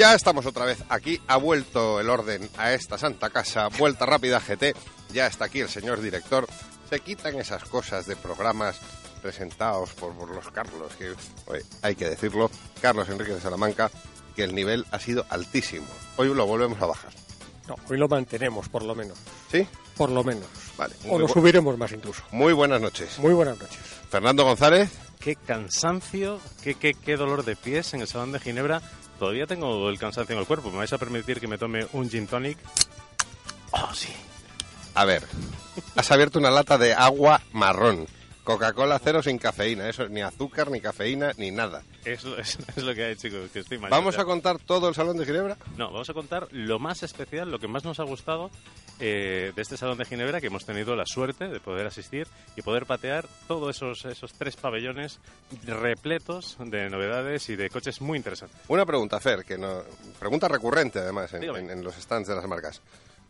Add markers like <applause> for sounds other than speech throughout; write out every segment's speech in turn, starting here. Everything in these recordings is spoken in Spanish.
Ya estamos otra vez aquí, ha vuelto el orden a esta santa casa, vuelta rápida GT, ya está aquí el señor director, se quitan esas cosas de programas presentados por, por los Carlos, que oye, hay que decirlo, Carlos Enrique de Salamanca, que el nivel ha sido altísimo. Hoy lo volvemos a bajar. No, hoy lo mantenemos, por lo menos. ¿Sí? Por lo menos. Vale. O lo subiremos más incluso. muy buenas noches. Muy buenas noches. Fernando González, Qué cansancio, qué, qué, qué dolor de pies en el Salón de Ginebra. Todavía tengo el cansancio en el cuerpo. ¿Me vais a permitir que me tome un gin tonic? Oh, sí. a ver, has abierto una lata de agua marrón. Coca-Cola cero sin cafeína, eso ni azúcar, ni cafeína, ni nada. Es, lo- <laughs> es, es lo que hay, chicos, que estoy mal. ¿Vamos ya. a contar todo el Salón de Ginebra? No, vamos a contar lo más especial, lo que más nos ha gustado eh, de este Salón de Ginebra, que hemos tenido la suerte de poder asistir y poder patear todos esos, esos tres pabellones repletos de novedades y de coches muy interesantes. Una pregunta, Fer, que no, pregunta recurrente además en, en- en los stands de las marcas.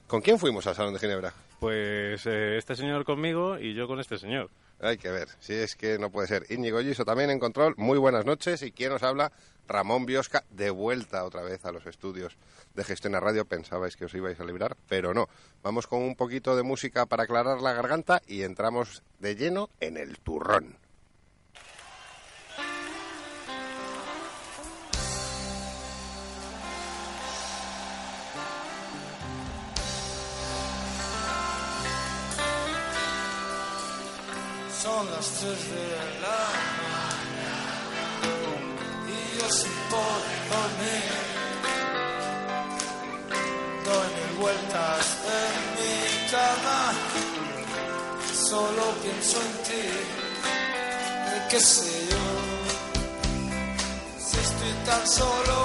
¿Con quién fuimos al Salón de Ginebra? Pues eh, este señor conmigo y yo con este señor. Hay que ver, si es que no puede ser. Íñigo Giso también en control. Muy buenas noches. ¿Y quién nos habla? Ramón Biosca, de vuelta otra vez a los estudios de Gestión a Radio. Pensabais que os ibais a librar, pero no. Vamos con un poquito de música para aclarar la garganta y entramos de lleno en el turrón. Son las tres de la poder dormir. Doy mil vueltas en mi cama, solo pienso en ti. Qué sé yo, si estoy tan solo,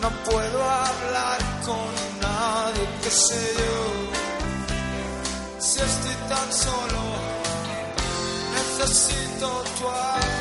no puedo hablar con nadie. Qué sé yo si estoy tan solo, necesito tu amor.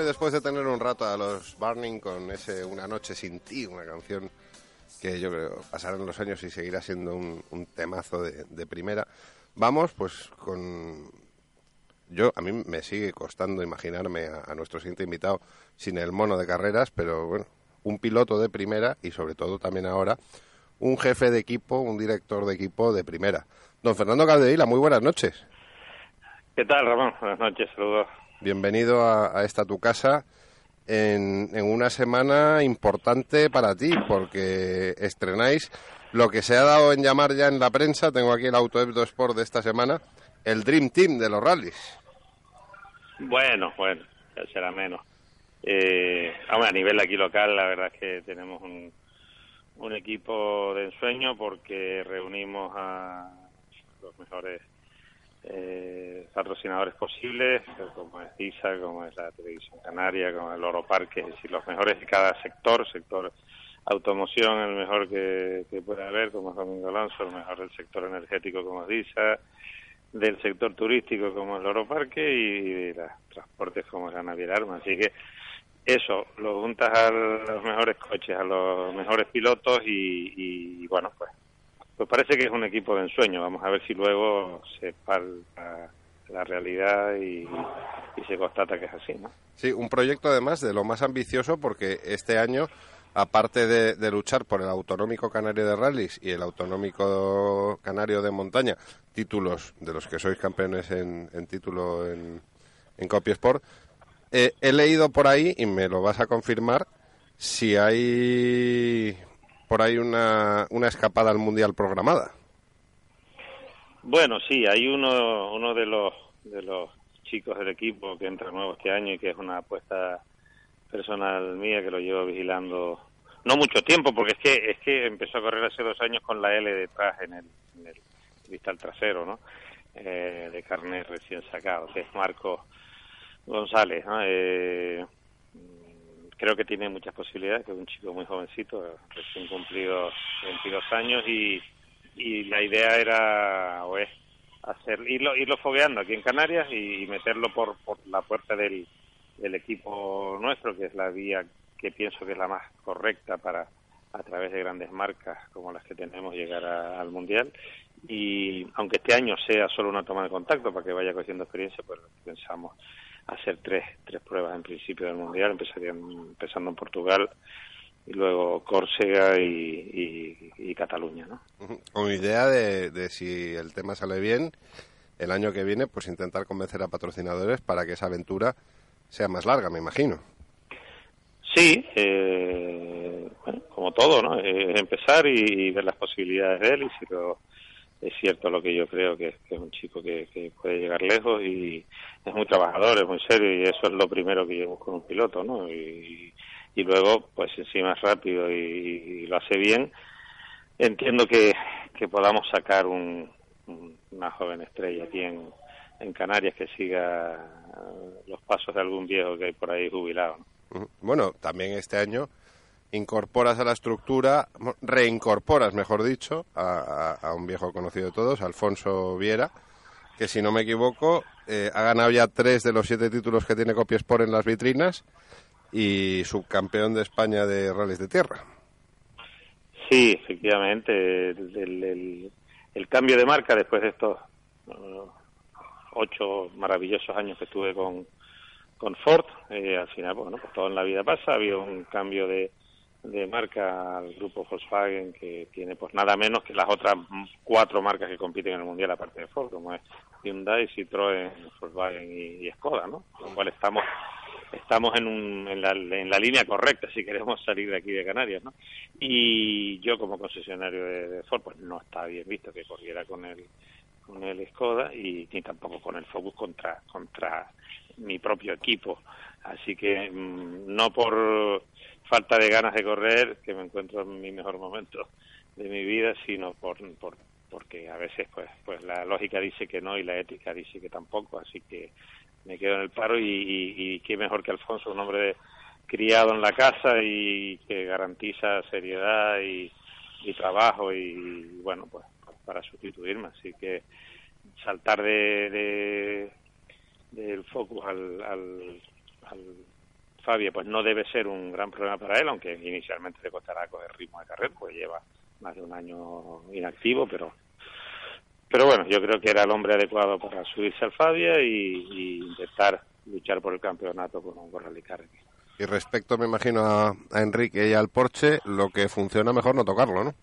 Y después de tener un rato a los Burning con ese Una noche sin ti, una canción que yo creo pasarán los años y seguirá siendo un, un temazo de, de primera, vamos pues con... Yo, a mí me sigue costando imaginarme a, a nuestro siguiente invitado sin el mono de carreras, pero bueno, un piloto de primera y sobre todo también ahora un jefe de equipo, un director de equipo de primera. Don Fernando Caldeira, muy buenas noches. ¿Qué tal, Ramón? Buenas noches, saludos. Bienvenido a, esta tu casa en, en una semana importante para ti, porque estrenáis lo que se ha dado en llamar ya en la prensa, tengo aquí el Auto Hebdo Sport de esta semana, el Dream Team de los rallies. Bueno, bueno, ya será menos. Eh, a nivel aquí local, la verdad es que tenemos un, un equipo de ensueño porque reunimos a los mejores eh, patrocinadores posibles, como es ISA, como es la Televisión Canaria, como el Oro Parque, es decir, los mejores de cada sector, sector automoción, el mejor que, pueda haber, como es Domingo Alonso, el mejor del sector energético, como es ISA, del sector turístico, como es el Oro Parque, y de los transportes, como es la Naviera Arma. Así que eso, lo juntas a los mejores coches, a los mejores pilotos y, y bueno, pues pues parece que es un equipo de ensueño. Vamos a ver si luego se palpa la realidad y, se constata que es así, ¿no? Sí, un proyecto además de lo más ambicioso porque este año, aparte de, de luchar por el autonómico canario de rallies y el autonómico canario de montaña, títulos de los que sois campeones en, en título en, en Copy Sport, eh, he leído por ahí, y me lo vas a confirmar, si hay por ahí una, una escapada al Mundial programada. Bueno, sí, hay uno, uno de los de los chicos del equipo que entra nuevo este año y que es una apuesta personal mía que lo llevo vigilando no mucho tiempo porque es que es que empezó a correr hace dos años con la L detrás en el, cristal trasero no eh, de carne recién sacado que es Marco González ¿no? eh, creo que tiene muchas posibilidades que es un chico muy jovencito recién cumplido 22 años y y la idea era o es hacer irlo irlo fogueando aquí en Canarias y meterlo por, por la puerta del, del equipo nuestro que es la vía que pienso que es la más correcta para a través de grandes marcas como las que tenemos llegar a- al mundial. Y aunque este año sea solo una toma de contacto para que vaya cogiendo experiencia pues pensamos hacer tres tres pruebas en principio del mundial empezarían empezando en Portugal y luego Córcega y, y, y Cataluña no. Con idea de, de si el tema sale bien, el año que viene, pues intentar convencer a patrocinadores para que esa aventura sea más larga, me imagino. Sí, eh, bueno, como todo, ¿no? Eh, empezar y, y ver las posibilidades de él y si lo, es cierto lo que yo creo que, que es un chico que, que puede llegar lejos y es muy trabajador, es muy serio y eso es lo primero que llevamos con un piloto, ¿no? Y, y luego, pues encima es rápido y, lo hace bien. Entiendo que, que podamos sacar un, un- una joven estrella aquí en, en Canarias que siga los pasos de algún viejo que hay por ahí jubilado. Bueno, también este año incorporas a la estructura, reincorporas, mejor dicho, a, un viejo conocido de todos, Alfonso Viera, que si no me equivoco, eh, ha ganado ya tres de los siete títulos que tiene Copiesport en las vitrinas y subcampeón de España de rallies de tierra. Sí, efectivamente, el, cambio de marca después de estos ocho maravillosos años que estuve con, con Ford, eh, al final, bueno, pues todo en la vida pasa, había un cambio de, de marca al grupo Volkswagen que tiene pues nada menos que las otras cuatro marcas que compiten en el mundial aparte de Ford, como es Hyundai, Citroën, Volkswagen y, Skoda, ¿no? Con lo cual estamos estamos en, un, en, la, en la línea correcta si queremos salir de aquí de Canarias, ¿no? Y yo como concesionario de, Ford, pues no está bien visto que corriera con el con el Skoda y ni tampoco con el Focus contra contra mi propio equipo. Así que mm, no por falta de ganas de correr, que me encuentro en mi mejor momento de mi vida, sino por, por porque a veces pues pues la lógica dice que no y la ética dice que tampoco, así que me quedo en el paro y, y, qué mejor que Alfonso, un hombre criado en la casa y que garantiza seriedad y, y trabajo y bueno pues para sustituirme, así que saltar de, de del Focus al, al, al Fabia pues no debe ser un gran problema para él, aunque inicialmente le costará coger ritmo de carrera, pues lleva más de un año inactivo, pero pero bueno, yo creo que era el hombre adecuado para subirse al Fabia y, y intentar luchar por el campeonato con Rallycar aquí. Y respecto, me imagino, a, a Enrique y al Porsche, lo que funciona mejor no tocarlo, ¿no?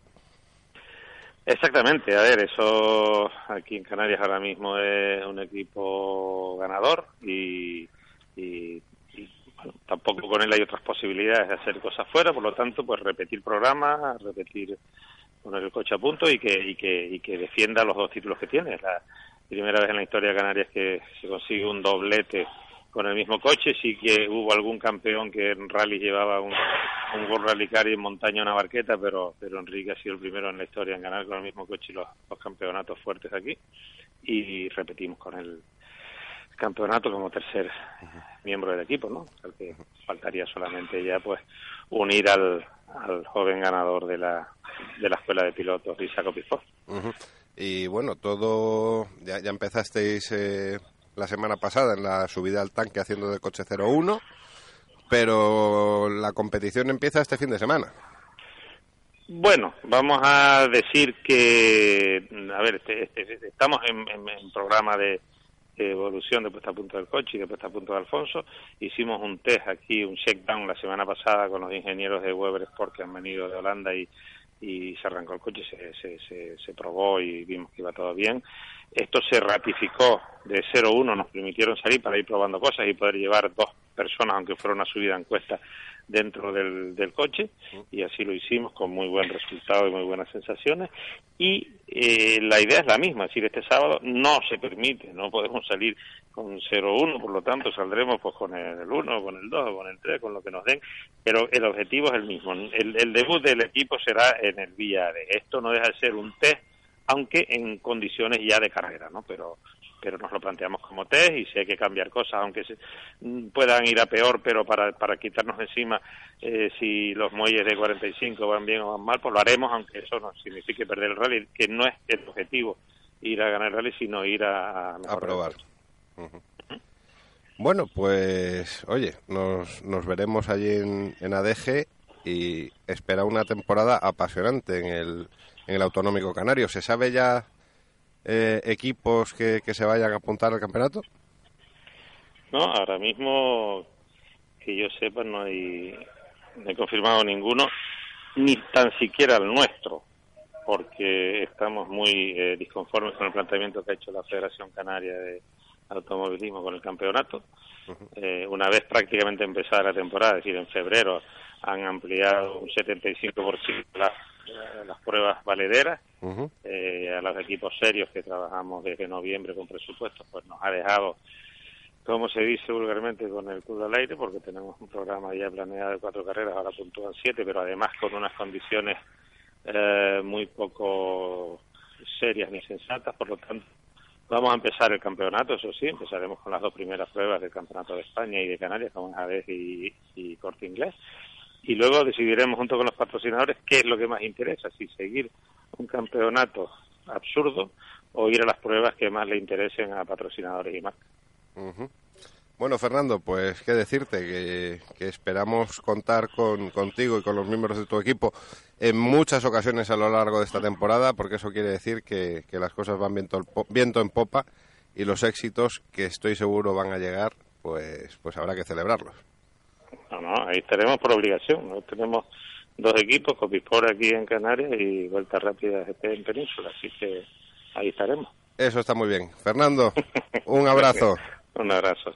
Exactamente, a ver, eso aquí en Canarias ahora mismo es un equipo ganador y, y, tampoco con él hay otras posibilidades de hacer cosas fuera, por lo tanto, pues repetir programas, repetir poner el coche a punto y que, y que, y que defienda los dos títulos que tiene. La primera vez en la historia de Canarias que se consigue un doblete con el mismo coche. Sí que hubo algún campeón que en rally llevaba un, un World Rally Car y en montaña una barqueta, pero, pero Enrique ha sido el primero en la historia en ganar con el mismo coche los, los campeonatos fuertes aquí. Y repetimos con el campeonato como tercer miembro del equipo, ¿no? Al que faltaría solamente ya pues unir al, al joven ganador de la, de la escuela de pilotos, Isaac. Ujú. Y bueno, todo. Ya, ya empezasteis eh, la semana pasada en la subida al tanque haciendo de coche 01, pero la competición empieza este fin de semana. Bueno, vamos a decir que, a ver, este, este, estamos en, en, en programa de evolución de puesta a punto del coche y de puesta a punto de Alfonso. Hicimos un test aquí, un check-down la semana pasada con los ingenieros de Weber Sport que han venido de Holanda y, y se arrancó el coche, se, se, probó y vimos que iba todo bien. Esto se ratificó de 0-1 nos permitieron salir para ir probando cosas y poder llevar dos personas, aunque fuera una subida en cuesta, dentro del, del coche y así lo hicimos con muy buen resultado y muy buenas sensaciones y eh, la idea es la misma, es decir, este sábado no se permite, no podemos salir con 0-1, por lo tanto saldremos pues con el 1, con el 2, con el 3, con lo que nos den, pero el objetivo es el mismo. El, el debut del equipo será en el de esto no deja de ser un test, aunque en condiciones ya de carrera, ¿no? Pero pero nos lo planteamos como test y si hay que cambiar cosas, aunque se, puedan ir a peor, pero para, para quitarnos encima eh, si los muelles de 45 van bien o van mal, pues lo haremos, aunque eso no signifique perder el rally, que no es el objetivo ir a ganar el rally, sino ir a, a probar. Bueno, pues oye, nos, nos veremos allí en, en ADG y espera una temporada apasionante en el, en el Autonómico Canario. ¿Se sabe ya eh, equipos que, que se vayan a apuntar al campeonato? No, ahora mismo que yo sepa no hay, no he confirmado ninguno, ni tan siquiera el nuestro, porque estamos muy eh, disconformes con el planteamiento que ha hecho la Federación Canaria de Automovilismo con el campeonato. eh, una vez prácticamente empezada la temporada, es decir, en febrero han ampliado un 75% las, eh, las pruebas valederas. Eh, a los equipos serios que trabajamos desde noviembre con presupuestos, pues nos ha dejado, como se dice vulgarmente, con el culo al aire, porque tenemos un programa ya planeado de cuatro carreras, ahora puntúan siete, pero además con unas condiciones eh, muy poco serias ni sensatas, por lo tanto, vamos a empezar el campeonato, eso sí, empezaremos con las dos primeras pruebas del Campeonato de España y de Canarias, como Javés y, Corte Inglés, y luego decidiremos junto con los patrocinadores qué es lo que más interesa, si seguir un campeonato absurdo o ir a las pruebas que más le interesen a patrocinadores y marcas. Bueno, Fernando, pues qué decirte, que, que esperamos contar con, contigo y con los miembros de tu equipo en muchas ocasiones a lo largo de esta temporada, porque eso quiere decir que, que las cosas van viento, viento en popa y los éxitos que estoy seguro van a llegar, pues, pues habrá que celebrarlos. No, no, ahí estaremos por obligación. ¿no? Tenemos dos equipos, Copisport aquí en Canarias y Vuelta Rápida en Península, así que ahí estaremos. Eso está muy bien. Fernando, un abrazo. <laughs> Un abrazo.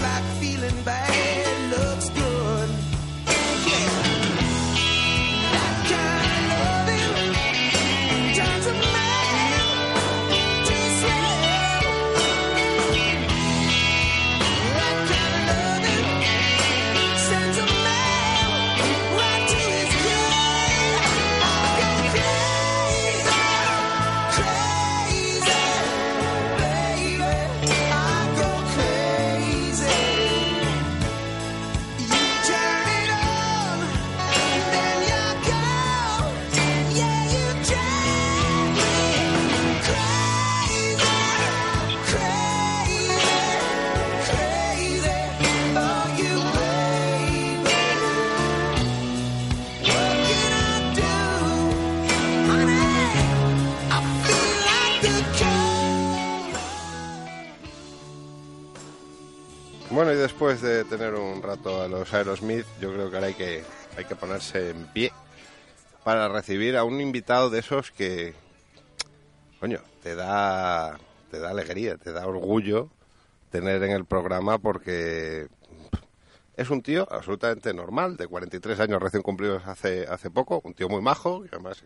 like feeling bad. Después de tener un rato a los Aerosmith, yo creo que ahora hay que, hay que ponerse en pie para recibir a un invitado de esos que, coño, te da, te da alegría, te da orgullo tener en el programa porque es un tío absolutamente normal, de 43 años recién cumplidos hace, hace poco, un tío muy majo, que además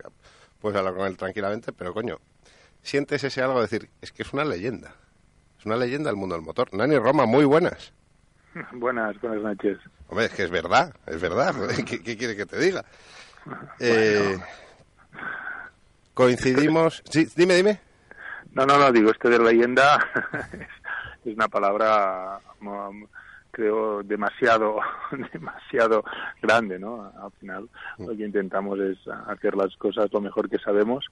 puedes hablar con él tranquilamente, pero coño, sientes ese algo de decir, es que es una leyenda. Es una leyenda del mundo del motor. Nani Roma, muy buenas. <laughs> Buenas, buenas noches. Hombre, es que es verdad, es verdad. <laughs> ¿Qué, qué quiere que te diga? <laughs> Eh, coincidimos. Sí, dime, dime. No, no, no, digo, esto de leyenda es una palabra mo- creo, demasiado, demasiado grande, ¿no? Al final lo que intentamos es hacer las cosas lo mejor que sabemos.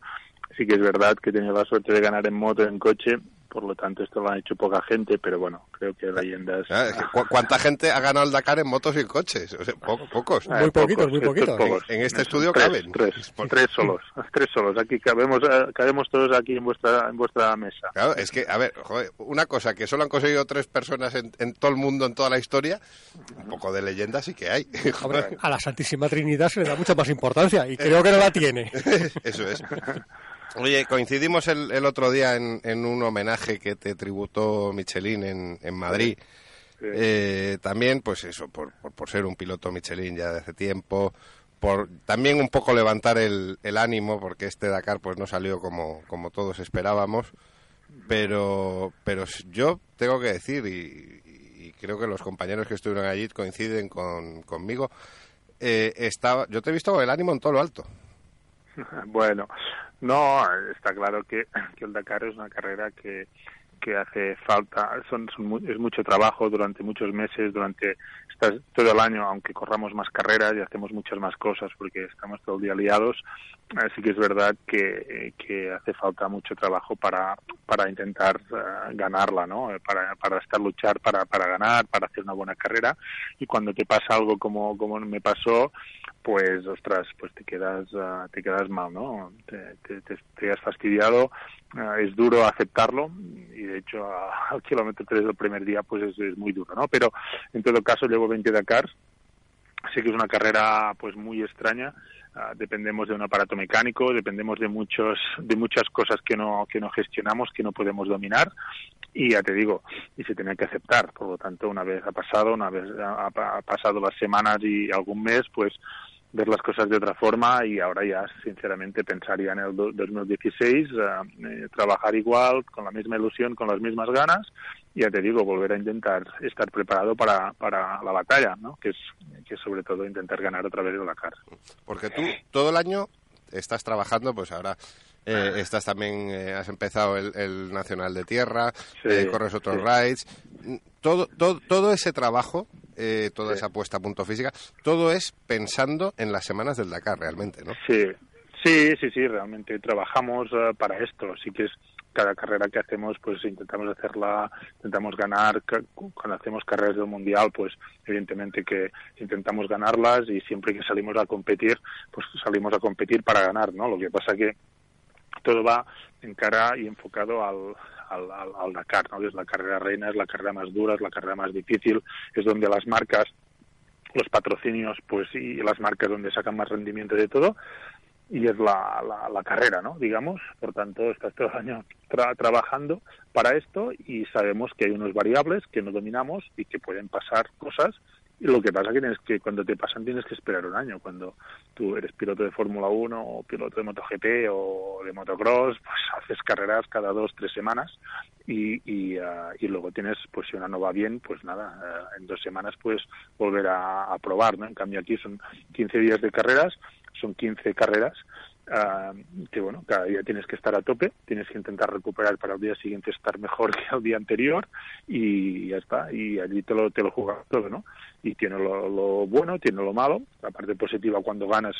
Sí que es verdad que he tenido la suerte de ganar en moto, en coche, por lo tanto esto lo han hecho poca gente, pero bueno, creo que leyendas... Ah, es que cu- ¿Cuánta gente ha ganado el Dakar en motos y en coches? O sea, po- pocos. Muy poquitos, pocos, muy poquitos. pocos. En- en este estudio tres, caben. Tres, tres solos, <laughs> tres solos. Aquí cabemos, eh, cabemos todos aquí en vuestra, en vuestra mesa. Claro, es que, a ver, joder, una cosa que solo han conseguido tres personas en, en todo el mundo, en toda la historia, un poco de leyenda sí que hay. <laughs> Hombre, a la Santísima Trinidad se le da mucha más importancia y creo que no la tiene. <laughs> Eso es. Oye, coincidimos el, el otro día en, en un homenaje que te tributó Michelin en, en Madrid. Sí. Eh, también, pues eso, por, por, por ser un piloto Michelin ya de hace tiempo, por también un poco levantar el, el ánimo, porque este Dakar pues no salió como, como todos esperábamos, pero, pero yo tengo que decir, y, y creo que los compañeros que estuvieron allí coinciden con, conmigo, eh, estaba, yo te he visto con el ánimo en todo lo alto. <laughs> Bueno, no, está claro que, que el Dakar es una carrera que, que hace falta, son, son es mucho trabajo durante muchos meses, durante estás todo el año, aunque corramos más carreras y hacemos muchas más cosas porque estamos todo el día liados, así que es verdad que, eh, que hace falta mucho trabajo para, para intentar eh, ganarla, ¿no? Eh, Para, para estar luchar para, para ganar, para hacer una buena carrera y cuando te pasa algo como, como me pasó, pues ostras, pues te quedas ah, te quedas mal, ¿no? Te, te, has fastidiado, ah, es duro aceptarlo y de hecho a- al kilómetro 3 del primer día pues es, es muy duro, ¿no? Pero en todo caso llevo 20 Dakar, sí que es una carrera pues muy extraña. Ah, dependemos de un aparato mecánico dependemos de muchos de muchas cosas que no que no gestionamos que no podemos dominar. Y ya te digo y se tiene que aceptar. Por lo tanto una vez ha pasado una vez ha- ha pasado las semanas y algún mes pues ver las cosas de otra forma y ahora ya sinceramente pensaría en el do- 2016 ah, eh, trabajar igual con la misma ilusión con las mismas ganas y ya te digo volver a intentar estar preparado para, para la batalla ¿no? que es que sobre todo intentar ganar otra vez el Dakar Porque tú todo el año estás trabajando, pues ahora eh, estás también, eh, has empezado el, el Nacional de Tierra, Sí, eh, corres otros sí. rides. Mm, Todo, todo, todo ese trabajo, eh, toda Sí. esa puesta a punto física, todo es pensando en las semanas del Dakar realmente, ¿no? Sí, sí, sí, sí, realmente trabajamos eh, para esto. Sí que es cada carrera que hacemos, pues intentamos hacerla, intentamos ganar. Cuando hacemos carreras del mundial, pues evidentemente que intentamos ganarlas y siempre que salimos a competir, pues salimos a competir para ganar, ¿no? Lo que pasa que todo va en cara y enfocado al, al, al, al Dakar, ¿no? Es la carrera reina, es la carrera más dura, es la carrera más difícil, es donde las marcas los patrocinios pues y las marcas donde sacan más rendimiento de todo y es la, la, la carrera, ¿no? Digamos, por tanto, estás todo el año tra- trabajando para esto y sabemos que hay unos variables que no dominamos y que pueden pasar cosas lo que pasa que tienes que cuando te pasan tienes que esperar un año. Cuando tú eres piloto de Fórmula 1 o piloto de MotoGP o de motocross pues haces carreras cada dos tres semanas y y, ah, y luego tienes pues si una no va bien pues nada ah, en dos semanas puedes volver a, a probar no en cambio aquí son 15 días de carreras son 15 carreras ah, que bueno, cada día tienes que estar a tope, tienes que intentar recuperar para el día siguiente estar mejor <laughs> que el día anterior y ya está, y allí te lo, te lo juegas todo, ¿no? Y tiene lo, lo bueno, tiene lo malo, la parte positiva cuando ganas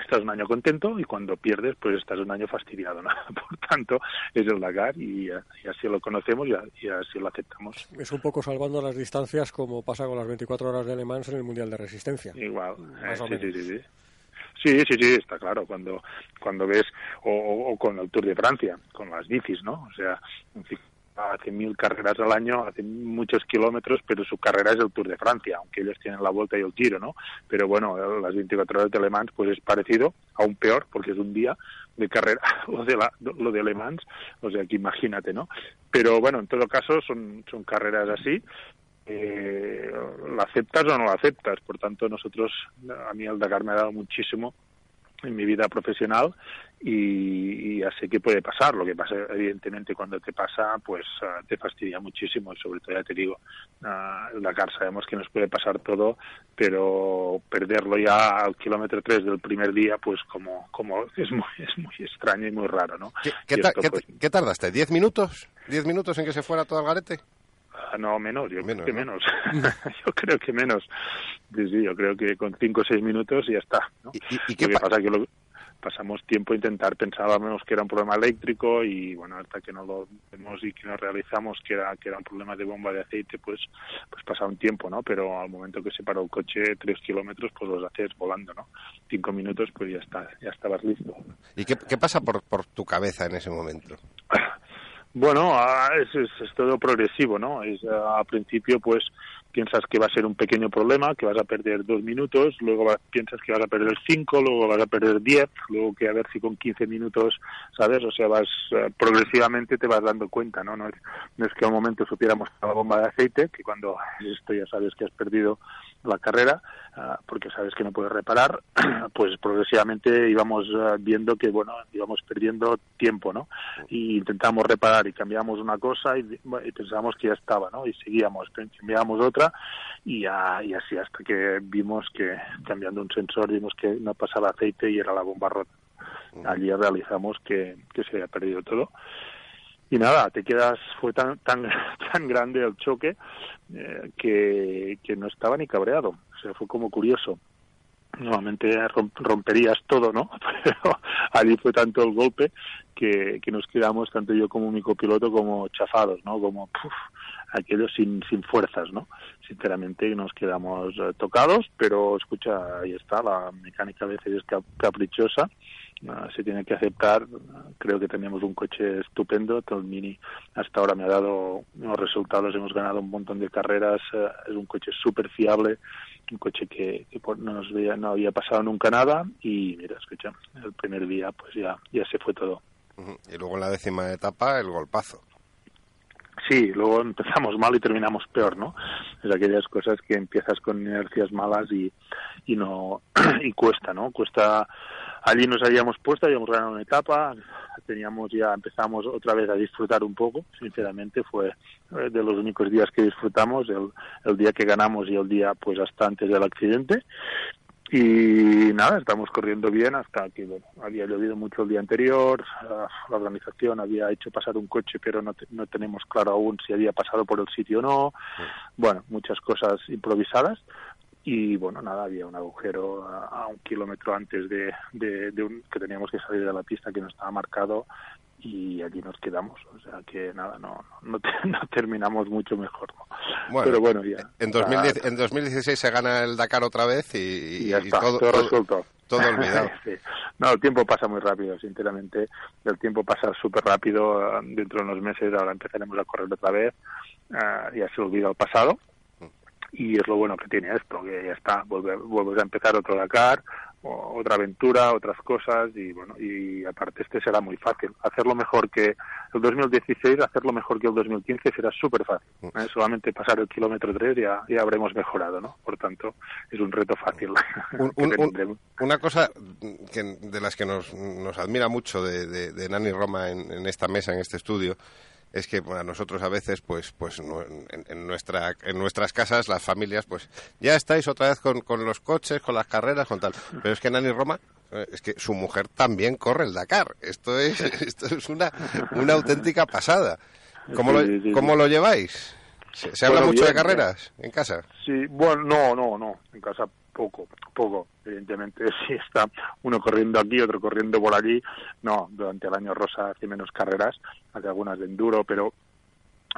estás un año contento y cuando pierdes pues estás un año fastidiado, ¿no? <laughs> Por tanto, es el Dakar y, y así lo conocemos y, así lo aceptamos. Es un poco salvando las distancias como pasa con las 24 horas de Le Mans en el Mundial de Resistencia. Igual, eh, sí, sí, sí, sí. Sí, sí, sí, está claro. Cuando, cuando ves, o, con el Tour de Francia, con las bicis, ¿no? O sea, un ciclista hace mil carreras al año, hace muchos kilómetros, pero su carrera es el Tour de Francia, aunque ellos tienen la vuelta y el tiro, ¿no? Pero bueno, las 24 horas de Le Mans, pues es parecido, aún peor, porque es un día de carrera, <laughs> lo de, la, lo de Le Mans, o sea que imagínate, ¿no? Pero bueno, en todo caso, son, son carreras así, eh, la aceptas o no la aceptas. Por tanto, nosotros, a mí el Dakar me ha dado muchísimo en mi vida profesional y, y ya sé que puede pasar. Lo que pasa, evidentemente, cuando te pasa, pues ah, te fastidia muchísimo. Y sobre todo, ya te digo, ah, el Dakar sabemos que nos puede pasar todo, pero perderlo ya al kilómetro 3 del primer día, pues como, como <laughs> es, muy, es muy extraño y muy raro, ¿no? ¿Qué, qué Y ta- esto, qué- pues, qué tardaste? ¿Diez minutos? ¿Diez minutos en que se fuera todo el garete? Ah, no, menos, yo Menos, creo que ¿no? menos. <laughs> yo creo que menos. Sí, sí, yo creo que con cinco o seis minutos ya está. ¿no? ¿Y, y- y qué Lo que pa- pasa que lo- pasamos tiempo a intentar, pensábamos que era un problema eléctrico y bueno, hasta que no lo vemos y que nos realizamos que era que era un problema de bomba de aceite, pues pues pasa un tiempo, ¿no? Pero al momento que se paró el coche tres kilómetros, pues los haces volando, ¿no? Cinco minutos, pues ya está, ya estabas listo. ¿Y qué, qué pasa por, por tu cabeza en ese momento? <laughs> Bueno, ah, es, es, es todo progresivo, ¿no? Es, ah, al principio, pues, piensas que va a ser un pequeño problema, que vas a perder dos minutos, luego piensas que vas a perder cinco, luego vas a perder diez, luego que a ver si con 15 minutos, ¿sabes? O sea, vas eh, progresivamente te vas dando cuenta, ¿no? No es, no es que al momento supiéramos la bomba de aceite, que cuando esto ya sabes que has perdido la carrera, ah, porque sabes que no puedes reparar, <clears throat> pues progresivamente íbamos ah, viendo que, bueno, íbamos perdiendo tiempo, ¿no? Y intentamos reparar y cambiamos una cosa y, y pensábamos que ya estaba, ¿no? Y seguíamos, cambiábamos otra y, ya- y así hasta que vimos que cambiando un sensor vimos que no pasaba aceite y era la bomba rota. Allí realizamos que, que se había perdido todo. Y nada, te quedas, fue tan, tan, <laughs> tan grande el choque eh, que, que no estaba ni cabreado. O sea, fue como curioso. Normalmente rom- romperías todo, ¿no? <laughs> Pero allí fue tanto el golpe que, que nos quedamos, tanto yo como mi copiloto, como chafados, ¿no? Como, puf, aquello sin, sin fuerzas, ¿no? Sinceramente nos quedamos eh, tocados, pero escucha, ahí está, la mecánica a veces es cap- caprichosa, ah, se tiene que aceptar, creo que tenemos un coche estupendo, todo el Mini hasta ahora me ha dado unos resultados, hemos ganado un montón de carreras, eh, es un coche súper fiable, un coche que, que no, nos veía, no había pasado nunca nada. Y mira, escucha, el primer día pues ya, ya se fue todo. Y luego en la décima etapa, el golpazo. Sí, luego empezamos mal y terminamos peor, ¿no? Es aquellas cosas que empiezas con inercias malas y, y no <clears throat> y cuesta, ¿no? Cuesta. Allí nos habíamos puesto, habíamos ganado una etapa, teníamos ya empezamos otra vez a disfrutar un poco. Sinceramente fue eh, de los únicos días que disfrutamos, el, el día que ganamos y el día pues hasta antes del accidente. Y nada, estamos corriendo bien hasta que bueno, había llovido mucho el día anterior, la organización había hecho pasar un coche, pero no, te- no tenemos claro aún si había pasado por el sitio o no. Bueno, muchas cosas improvisadas. Y bueno, nada, había un agujero a, a un kilómetro antes de, de, de un, que teníamos que salir de la pista que no estaba marcado y allí nos quedamos. O sea que nada, no, no, te- <laughs> no terminamos mucho mejor. ¿no? Bueno, pero bueno, ya. En, 2010 en 2016 se gana el Dakar otra vez y, y- y ya y está, todo, todo todo- resuelto. todo olvidado. <laughs> Sí. No, el tiempo pasa muy rápido, sinceramente. El tiempo pasa súper rápido. eh, Dentro de unos meses ahora empezaremos a correr otra vez. eh, ya se olvida el pasado. Y es lo bueno que tiene esto, que ya está, vuelves a empezar otro Dakar, otra aventura, otras cosas, y bueno, y aparte este será muy fácil. Hacerlo mejor que el 2016, hacerlo mejor que el 2015 será súper fácil. ¿eh? Solamente pasar el kilómetro 3 ya, ya habremos mejorado, ¿no? Por tanto, es un reto fácil. Un- <laughs> un- una cosa que, de las que nos, nos admira mucho de, de, de Nani Roma en, en esta mesa, en este estudio, es que bueno, a nosotros a veces, pues, pues en, en nuestra, en nuestras casas, las familias, pues ya estáis otra vez con, con los coches, con las carreras, con tal. Pero es que Nani Roma, eh, es que su mujer también corre el Dakar. Esto es, <laughs> esto es una, una auténtica pasada. ¿Cómo, lo, cómo lo lleváis? ¿Se, se habla Bueno, mucho de carreras en casa? Sí, bueno, no, no, no, en casa poco, poco, evidentemente, <laughs> si está uno corriendo aquí, otro corriendo por allí, no, durante el año Rosa hace menos carreras, hace algunas de enduro, pero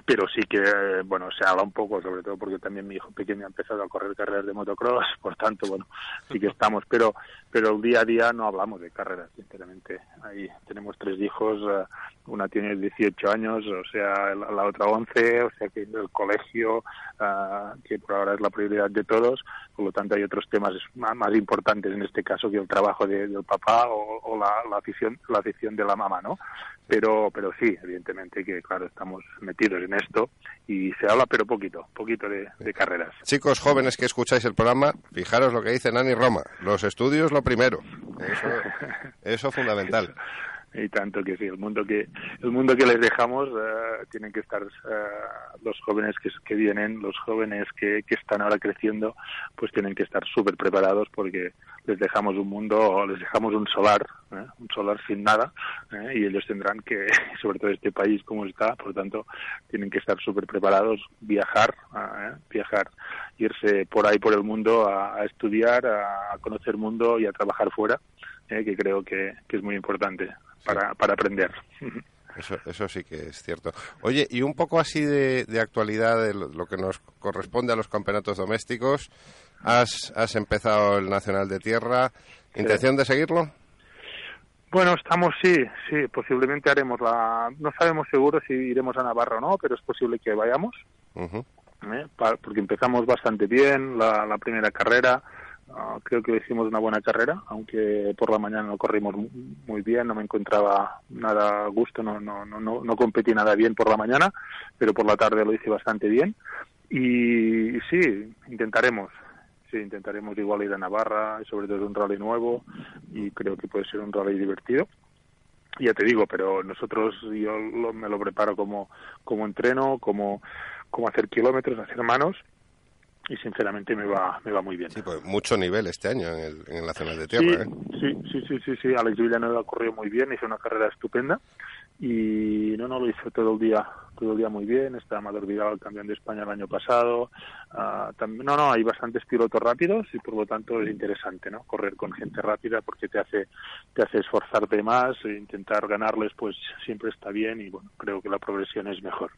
pero sí que, bueno, se habla un poco, sobre todo porque también mi hijo pequeño ha empezado a correr carreras de motocross, por tanto, bueno, sí que estamos, pero pero el día a día no hablamos de carreras, sinceramente. Ahí tenemos tres hijos, eh, una tiene 18 años, o sea, la, otra 11, o sea que el colegio, ah, que por ahora es la prioridad de todos, por lo tanto hay otros temas más, importantes en este caso que el trabajo de- del papá o, la, afición la afición de la mamá, ¿no? Pero pero sí, evidentemente que claro estamos metidos en esto y se habla pero poquito, poquito de, de carreras. Chicos jóvenes que escucháis el programa, fijaros lo que dice Nani Roma. Los estudios lo primero. Eso, <laughs> eso fundamental. Y tanto que sí, el mundo que el mundo que les dejamos eh, tienen que estar eh, los jóvenes que, que vienen, los jóvenes que, que están ahora creciendo, pues tienen que estar súper preparados porque les dejamos un mundo, les dejamos un solar, ¿eh? un solar sin nada, ¿eh? y ellos tendrán que, <laughs> sobre todo este país como está, por lo tanto, tienen que estar súper preparados, viajar, viajar, irse por ahí por el mundo a, estudiar, a conocer mundo y a trabajar fuera, que creo que, que es muy importante para, para aprender. Eso, eso sí que es cierto. Oye, y un poco así de, de actualidad de lo, que nos corresponde a los campeonatos domésticos. Has, has empezado el Nacional de Tierra. ¿Intención de seguirlo? Bueno, estamos, sí, sí, posiblemente haremos la... No sabemos seguro si iremos a Navarra o no, pero es posible que vayamos. ¿eh? Pa- porque empezamos bastante bien la, la primera carrera. Ah, creo que hicimos una buena carrera, aunque por la mañana no corrimos mu- muy bien, no me encontraba nada a gusto, no, no, no, no, competí nada bien por la mañana, pero por la tarde lo hice bastante bien. Y sí, intentaremos, sí, intentaremos igual ir a Navarra, sobre todo un rally nuevo y creo que puede ser un rally divertido. Ya te digo, pero nosotros yo lo- me lo preparo como, como entreno, como, como hacer kilómetros, hacer manos y sinceramente me va, me va muy bien. Sí, pues mucho nivel este año en el, en el Nacional de Tierra. ¿eh? Sí, sí, sí, sí, sí, Alex Villanueva corrió muy bien, hizo una carrera estupenda y no, no, lo hizo todo el día, todo el día muy bien, está Amador Vidal, campeón de España el año pasado, también, no, no, hay bastantes pilotos rápidos y por lo tanto es interesante, ¿no? Correr con gente rápida porque te hace, te hace esforzarte más, e intentar ganarles pues siempre está bien y bueno, creo que la progresión es mejor.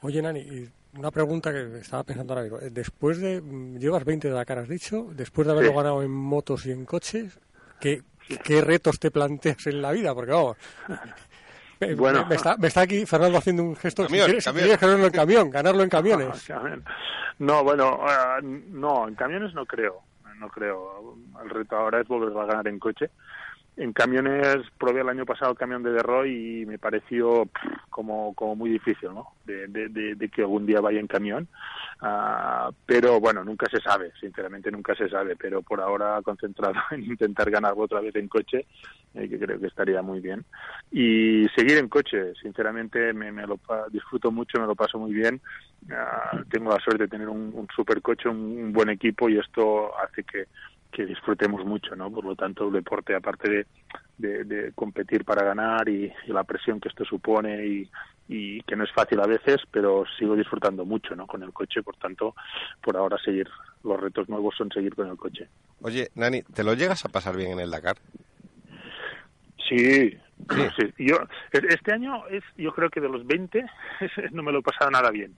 Oye, Nani, y una pregunta que estaba pensando ahora mismo. Eh, Después de. mm, Llevas 20 de Dakar, has dicho. Después de haberlo Sí. ganado en motos y en coches, ¿qué, ¿qué retos te planteas en la vida? Porque vamos. <laughs> me- Bueno. me, me está, me está aquí Fernando haciendo un gesto. Camión, si quieres, si camión. quieres ganarlo en camión, ganarlo en camiones. <laughs> No, bueno, ah, no, en camiones no creo, no creo. El reto ahora es volver a ganar en coche. En camiones probé el año pasado el camión de Derroy y me pareció como, como muy difícil, ¿no? De, que algún día vaya en camión. Ah, pero bueno, nunca se sabe, sinceramente nunca se sabe. Pero por ahora concentrado <laughs> en intentar ganarlo otra vez en coche, eh, que creo que estaría muy bien. Y seguir en coche, sinceramente me, me lo disfruto mucho, me lo paso muy bien. Ah, tengo la suerte de tener un, un super coche, un buen equipo y esto hace que, que disfrutemos mucho, ¿no? Por lo tanto, el deporte, aparte de, de, de competir para ganar y, y la presión que esto supone y, y que no es fácil a veces, pero sigo disfrutando mucho, ¿no? Con el coche, por tanto, por ahora seguir, los retos nuevos son seguir con el coche. Oye, Nani, ¿te lo llegas a pasar bien en el Dakar? Sí, sí. Yo, este año es, yo creo que de los 20 <laughs> no me lo he pasado nada bien.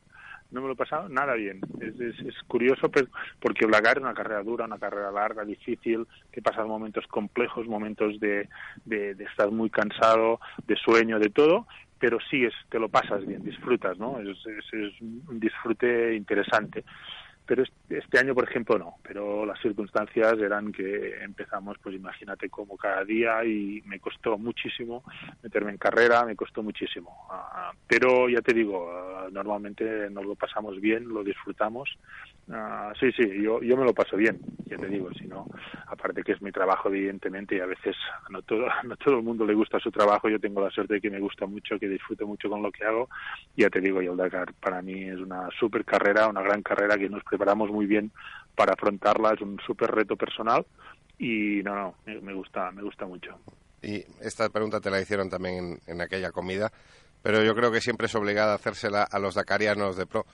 No me lo he pasado nada bien. Es, es, curioso pero- porque el Dakar es una carrera dura, una carrera larga, difícil, que pasas momentos complejos, momentos de, de, de estar muy cansado, de sueño, de todo, pero sí es, te lo pasas bien, disfrutas, ¿no? Es, es, es un disfrute interesante pero es- este año, por ejemplo, no. Pero las circunstancias eran que empezamos, pues imagínate, como cada día y me costó muchísimo meterme en carrera, me costó muchísimo. Ah, pero ya te digo, ah, normalmente nos lo pasamos bien, lo disfrutamos. Ah, sí, sí, yo, yo me lo paso bien, ya te digo, si no, aparte que es mi trabajo, evidentemente, y a veces no todo, <laughs> no todo el mundo le gusta su trabajo, yo tengo la suerte de que me gusta mucho, que disfruto mucho con lo que hago, ya te digo, y el Dakar para mí es una super carrera, una gran carrera que nos preparamos muy bien para afrontarla, es un super reto personal y no, no, me, gusta, me gusta mucho. Y esta pregunta te la hicieron también en, en aquella comida, pero yo creo que siempre es obligada a hacérsela a los dakarianos de pro.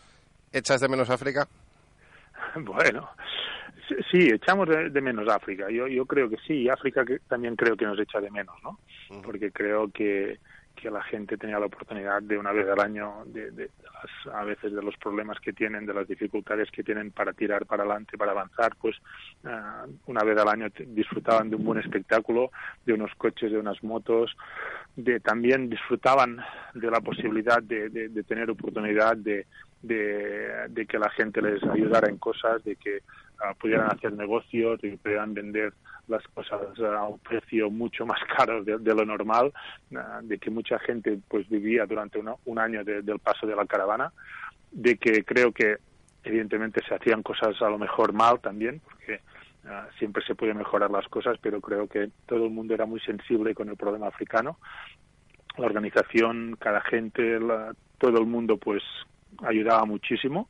¿Echas de menos África? <laughs> Bueno, sí, sí, echamos de, de menos África. Yo, yo creo que sí, África que también creo que nos echa de menos, ¿no? Porque creo que, que la gente tenía la oportunidad de una vez al año, de, de- a veces de los problemas que tienen, de las dificultades que tienen para tirar para adelante, para avanzar, pues ah, una vez al año disfrutaban de un buen espectáculo, de unos coches, de unas motos, de también disfrutaban de la posibilidad de, de- tener oportunidad de, de que la gente les ayudara en cosas, de que pudieran hacer negocios, que pudieran vender las cosas a un precio mucho más <laughs> caro de, lo normal, ah, de que mucha gente pues vivía durante una- un año de- del paso de la caravana, de que creo que evidentemente se hacían cosas a lo mejor mal también, porque ah, siempre se puede mejorar las cosas, pero creo que todo el mundo era muy sensible con el problema africano. La organización, cada gente, la- todo el mundo, pues ayudaba muchísimo.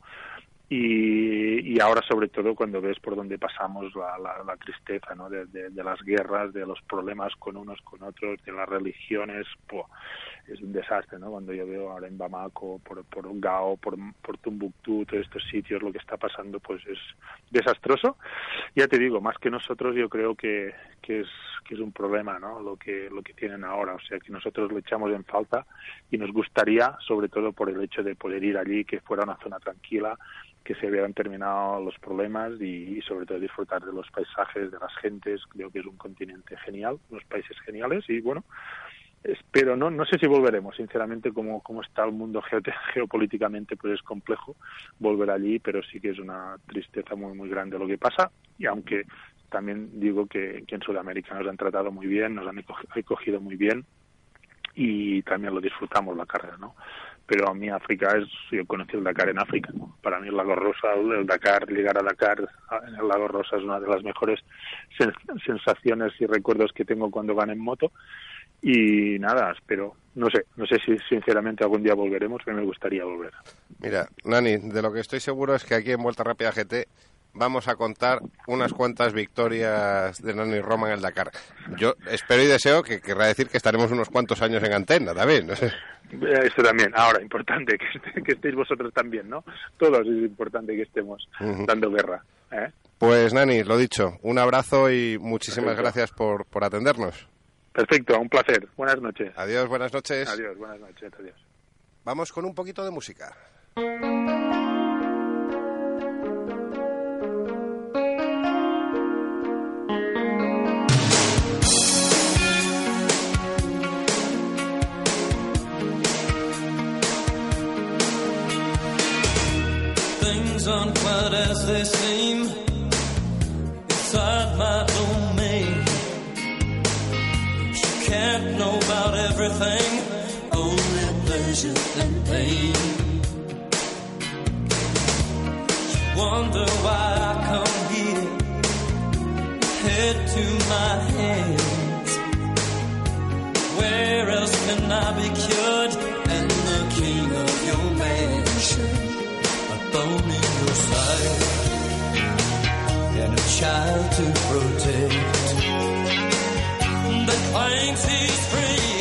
Y, y ahora, sobre todo, cuando ves por dónde pasamos la, la, la tristeza ¿no? de, de- de las guerras, de los problemas con unos con otros, de las religiones, ¡buah! es un desastre, ¿no? Cuando yo veo ahora en Bamako, por, por Gao, por, por Tumbuktu, todos estos sitios, lo que está pasando, pues es desastroso. Ya te digo, más que nosotros, yo creo que, que es que es un problema, ¿no? Lo que lo que tienen ahora, o sea, que nosotros lo echamos en falta y nos gustaría, sobre todo por el hecho de poder ir allí, que fuera una zona tranquila, que se hubieran terminado los problemas y, sobre todo disfrutar de los paisajes, de las gentes. Creo que es un continente genial, unos países geniales y bueno, espero, no, no sé si volveremos, sinceramente, como, como está el mundo <laughs> geopolíticamente, pues es complejo volver allí, pero sí que es una tristeza muy, muy grande lo que pasa, y aunque también digo que, que en Sudamérica nos han tratado muy bien, nos han acogido muy bien, y también lo disfrutamos la carrera, ¿no? Pero a mí África es, yo conocí el Dakar en África, ¿no? Para mí el Lago Rosa, el Dakar, llegar a Dakar en el Lago Rosa es una de las mejores sen- sensaciones y recuerdos que tengo cuando gané en moto, y nada, espero, no sé, no sé si sinceramente algún día volveremos, pero me gustaría volver. Mira, Nani, de lo que estoy seguro es que aquí en Vuelta Rápida GT vamos a contar unas cuantas victorias de Nani Roma en el Dakar. Yo espero y deseo que querrá decir que estaremos unos cuantos años en antena también. no. Eh, Esto también, ahora, importante que, est- que estéis vosotros también, ¿no? Todos es importante que estemos Ujú. dando guerra. ¿eh? Pues Nani, lo dicho, un abrazo y muchísimas Perfecto. gracias por, por atendernos. Perfecto, un placer. Buenas noches. Adiós, buenas noches. Adiós, buenas noches, adiós. Vamos con un poquito de música. As they seem inside my domain. She can't know about everything, only pleasure and pain. Wonder why I come here, head to my hands. Where else can I be cured? And the king of your mansion a your side and a child to protect that claims he's free.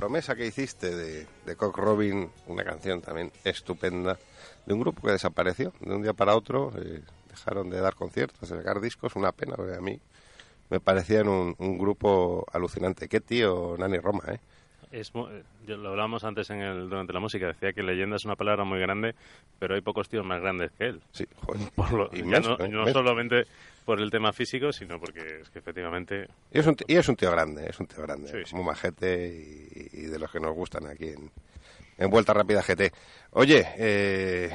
Promesa que hiciste de, de Cock Robin, una canción también estupenda, de un grupo que desapareció de un día para otro, eh, dejaron de dar conciertos, de sacar discos, una pena, porque a mí me parecían un, un grupo alucinante. Qué tío Nani Roma, ¿eh? Es, eh, yo lo hablábamos antes en el, durante la música, decía que leyenda es una palabra muy grande, pero hay pocos tíos más grandes que él. Sí, joder, <laughs> Por lo- ya inmenso, no, ¿eh? no solamente por el tema físico, sino porque es que efectivamente Y es un, t- y es un tío grande, es un tío grande, Sí, sí. muy majete y, y de los que nos gustan aquí en, en Vuelta Rápida GT. Oye, eh,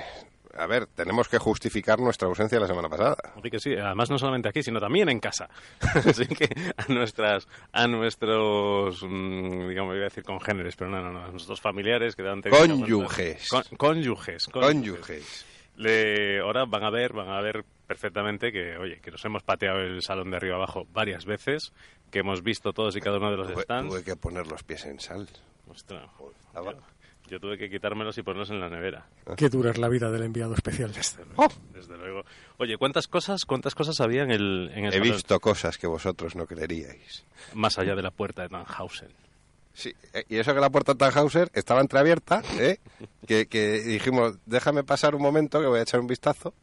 a ver, tenemos que justificar nuestra ausencia la semana pasada. Así que sí, además no solamente aquí, sino también en casa. <laughs> Así que a nuestras, a nuestros, mm, digamos, iba a decir congéneres, pero no, no, no, a nuestros familiares que dan Cónyuges. Con- cónyuges, Cónyuges. Le, ahora van a ver, van a ver perfectamente que, oye, que nos hemos pateado el salón de arriba abajo varias veces, que hemos visto todos y cada uno de los Tuve, stands. tuve que poner los pies en sal. Ostras, Estaba- Yo tuve que quitármelos y ponerlos en la nevera. Qué dura es la vida del enviado especial. Desde luego. Oye, ¿cuántas cosas, cuántas cosas había en el, en el He salón? visto cosas que vosotros no creeríais. Más allá de la puerta de Tannhausen. Sí, eh, y eso que la puerta de Tannhauser estaba entreabierta, ¿eh? que, que dijimos, déjame pasar un momento que voy a echar un vistazo.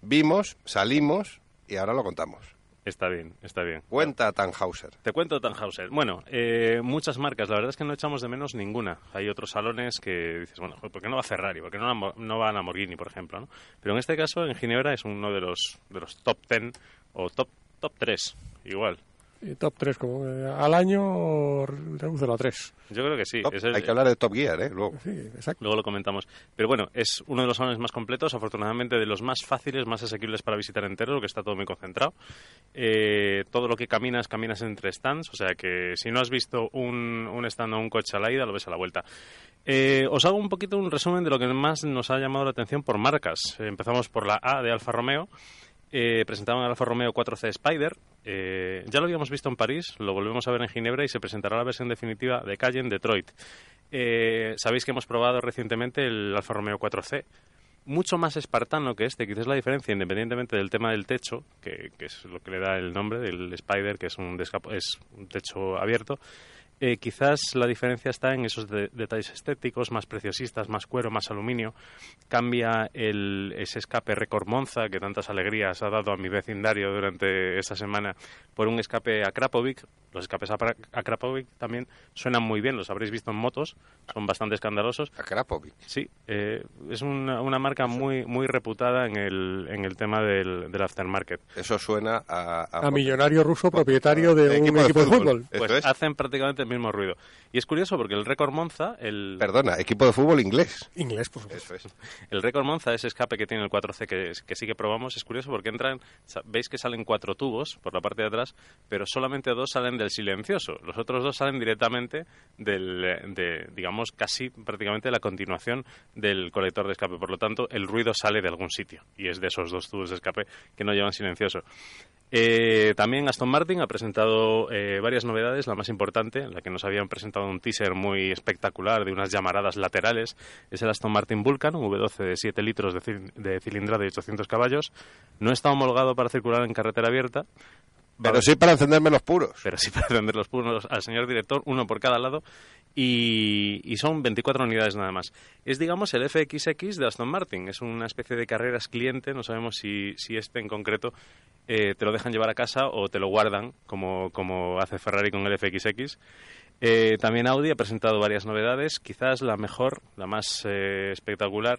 Vimos, salimos y ahora lo contamos. Está bien, está bien. Cuenta Tannhauser. Te cuento Tannhauser. Bueno, eh, muchas marcas. La verdad es que no echamos de menos ninguna. Hay otros salones que dices, bueno, ¿por qué no va Ferrari? ¿Por qué no, no va Lamborghini, por ejemplo? ¿no? Pero en este caso, en Ginebra es uno de los, de los top 10 o top, top 3, igual. Y top 3, como eh, al año reducelo a 3. Yo creo que sí. Top- es el- hay que hablar de Top Gear, ¿eh? Luego. Sí, exacto. Luego lo comentamos. Pero bueno, es uno de los salones más completos, afortunadamente de los más fáciles, más asequibles para visitar entero, que está todo muy concentrado. Eh, todo lo que caminas, caminas entre stands, o sea que si no has visto un, un stand o un coche a la ida, lo ves a la vuelta. Eh, os hago un poquito un resumen de lo que más nos ha llamado la atención por marcas. Eh, empezamos por la A de Alfa Romeo. Eh, presentaban el Alfa Romeo 4C Spider. Eh, ya lo habíamos visto en París, lo volvemos a ver en Ginebra y se presentará la versión definitiva de calle en Detroit. Eh, Sabéis que hemos probado recientemente el Alfa Romeo 4C. Mucho más espartano que este, quizás la diferencia, independientemente del tema del techo, que, es lo que le da el nombre del Spider, que es un techo abierto. Eh, quizás la diferencia está en esos de- detalles estéticos, más preciosistas, más cuero, más aluminio. Cambia el, ese escape Record Monza que tantas alegrías ha dado a mi vecindario durante esta semana por un escape a Krapovic. Los escapes a, a Krapovic también suenan muy bien, los habréis visto en motos, son bastante escandalosos. A Krapovic. Sí, eh, es una, una marca muy muy reputada en el, en el tema del, del aftermarket. Eso suena a... A millonario ruso propietario de un equipo de fútbol. Esto Pues es. hacen prácticamente mismo ruido. Y es curioso porque el Record Monza, el, Perdona, equipo de fútbol inglés. Inglés, por supuesto. Eso es. El récord Monza, ese escape que tiene el 4C que, que sí que probamos, es curioso porque entran, veis que salen cuatro tubos por la parte de atrás, pero solamente dos salen del silencioso. Los otros dos salen directamente del, de, digamos, casi prácticamente la continuación del colector de escape. Por lo tanto, el ruido sale de algún sitio y es de esos dos tubos de escape que no llevan silencioso. Eh, también Aston Martin ha presentado eh, varias novedades. La más importante, la que nos habían presentado un teaser muy espectacular de unas llamaradas laterales, es el Aston Martin Vulcan, un V12 de 7 litros de, cil- de cilindrada y 800 caballos. No está homologado para circular en carretera abierta. Pero sí para encenderme los puros. Pero sí para vender los puros al señor director, uno por cada lado, y, son 24 unidades nada más. Es, digamos, el FXX de Aston Martin. Es una especie de carreras cliente, no sabemos si, si este en concreto eh, te lo dejan llevar a casa o te lo guardan, como, como hace Ferrari con el FXX. Eh, también Audi ha presentado varias novedades. Quizás la mejor, la más eh, espectacular,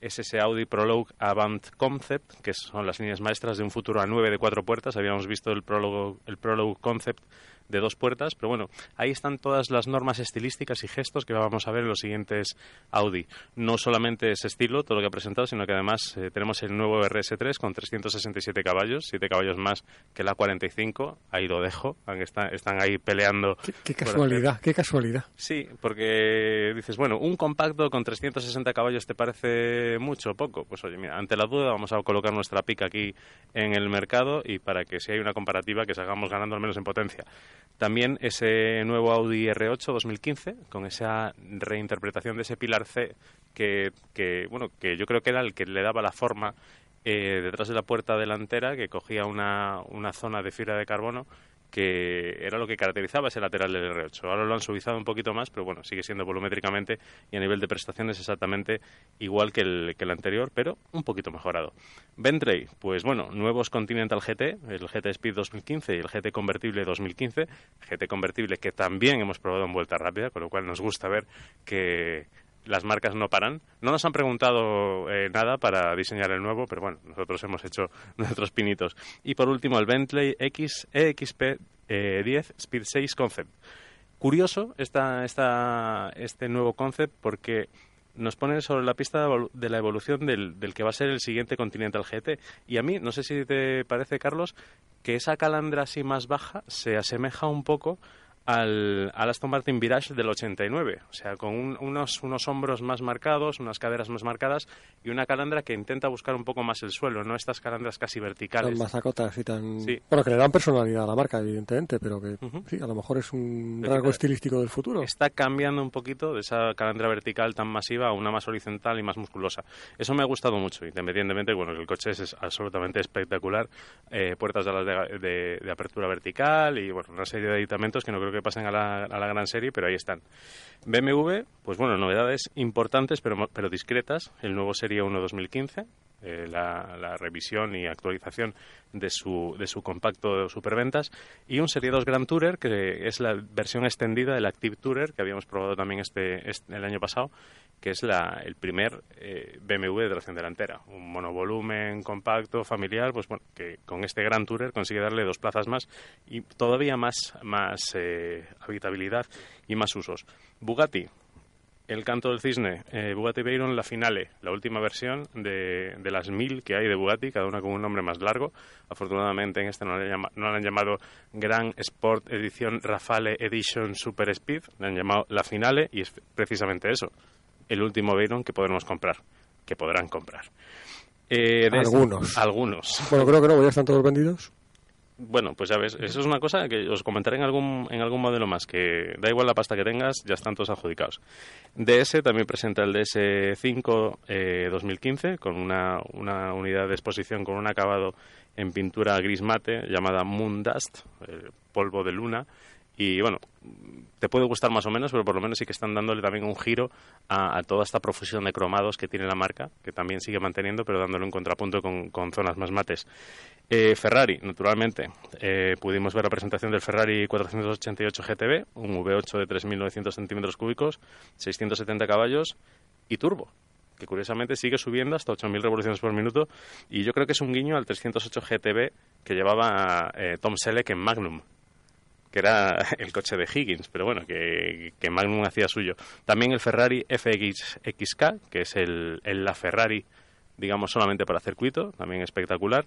es ese Audi Prologue Avant Concept, que son las líneas maestras de un futuro A9 de cuatro puertas. Habíamos visto el Prologue, el Prologue Concept de dos puertas, pero bueno, ahí están todas las normas estilísticas y gestos que vamos a ver en los siguientes Audi. No solamente ese estilo, todo lo que ha presentado, sino que además eh, tenemos el nuevo RS3 con 367 caballos, 7 caballos más que la 45, ahí lo dejo, aunque está- están ahí peleando. Qué, qué casualidad, qué casualidad. Sí, porque dices, bueno, un compacto con 360 caballos te parece mucho o poco. Pues oye, mira, ante la duda vamos a colocar nuestra pica aquí en el mercado y para que si hay una comparativa que salgamos ganando al menos en potencia. También ese nuevo Audi R8 2015 con esa reinterpretación de ese pilar C que, que bueno, que yo creo que era el que le daba la forma eh, detrás de la puerta delantera que cogía una, una zona de fibra de carbono que era lo que caracterizaba ese lateral del R8. Ahora lo han suavizado un poquito más, pero bueno, sigue siendo volumétricamente y a nivel de prestaciones exactamente igual que el, que el anterior, pero un poquito mejorado. Bentley, pues bueno, nuevos Continental GT, el GT Speed 2015 y el GT Convertible 2015, GT Convertible que también hemos probado en vuelta rápida, con lo cual nos gusta ver que las marcas no paran. No nos han preguntado eh, nada para diseñar el nuevo, pero bueno, nosotros hemos hecho <laughs> nuestros pinitos. Y por último, el Bentley X EXP eh, 10 Speed 6 Concept. Curioso esta, esta, este nuevo concept porque nos pone sobre la pista de la evolución del, del que va a ser el siguiente Continental GT. Y a mí, no sé si te parece, Carlos, que esa calandra así más baja se asemeja un poco al, al Aston Martin Virage del 89, o sea, con un- unos, unos hombros más marcados, unas caderas más marcadas y una calandra que intenta buscar un poco más el suelo, no estas calandras casi Tan verticales. mazacotas y tan... Sí. Bueno, que le dan personalidad a la marca, evidentemente, pero que Ujú. sí, a lo mejor es un rasgo estilístico del futuro. Está cambiando un poquito de esa calandra vertical tan masiva a una más horizontal y más musculosa. Eso me ha gustado mucho, independientemente, bueno, que el coche es, es absolutamente espectacular. Eh, puertas de, de, de- de apertura vertical y, bueno, una serie de aditamentos que no creo que pasen a la, a la gran serie, pero ahí están. BMW, pues bueno, novedades importantes pero, pero discretas. El nuevo Serie 1 2015, eh, la, revisión y actualización de su, de su compacto superventas y un Serie 2 Grand Tourer que es la versión extendida del Active Tourer que habíamos probado también este, este- el año pasado que es la, el primer eh, BMW de tracción delantera. Un monovolumen compacto familiar pues bueno que con este Grand Tourer consigue darle dos plazas más y todavía más más eh, habitabilidad y más usos. Bugatti el canto del cisne, eh, Bugatti Veyron, la finale, la última versión de, de las mil que hay de Bugatti, cada una con un nombre más largo. Afortunadamente en este no la, llama- no la han llamado Grand Sport Edición Rafale Edition Super Speed, la han llamado la finale y es precisamente eso, el último Veyron que podremos comprar, que podrán comprar. Eh, de- Algunos. Algunos. Bueno, creo que no, ya están todos vendidos. Bueno, pues ya ves, eso es una cosa que os comentaré en algún, en algún modelo más, que da igual la pasta que tengas, ya están todos adjudicados. DS también presenta el DS5 eh, 2015 con una, una unidad de exposición con un acabado en pintura gris mate llamada Moon Dust, eh, polvo de luna. Y bueno, te puede gustar más o menos, pero por lo menos sí que están dándole también un giro a, a toda esta profusión de cromados que tiene la marca, que también sigue manteniendo, pero dándole un contrapunto con, con zonas más mates. Eh, Ferrari, naturalmente. Eh, pudimos ver la presentación del Ferrari 488 GTB, un V8 de 3.900 centímetros cúbicos, 670 caballos y turbo, que curiosamente sigue subiendo hasta 8.000 revoluciones por minuto. Y yo creo que es un guiño al 308 GTB que llevaba eh, Tom Selleck en Magnum que era <laughs> el coche de Higgins, pero bueno, que, Magnum hacía suyo. También el Ferrari FX XK, que es el, el la Ferrari, digamos, solamente para circuito, también espectacular.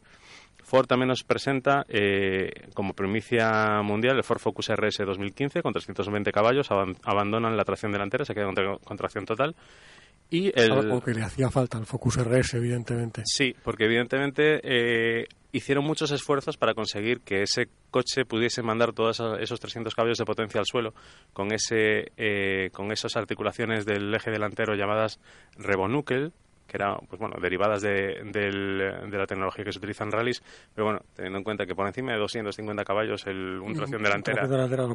Ford también nos presenta eh, como primicia mundial el Ford Focus RS 2015 con 320 caballos, aban- abandonan la tracción delantera, se queda con, con tracción total. Y el, Algo que le hacía falta al Focus RS, evidentemente. Sí, porque evidentemente eh, hicieron muchos esfuerzos para conseguir que ese coche pudiese mandar todos esos- esos 300 caballos de potencia al suelo con ese eh, con esas articulaciones del eje delantero llamadas Rebonucle que eran pues bueno derivadas de, del- de la tecnología que se utiliza en rallies pero bueno teniendo en cuenta que por encima de 250 caballos el, un tracción delantera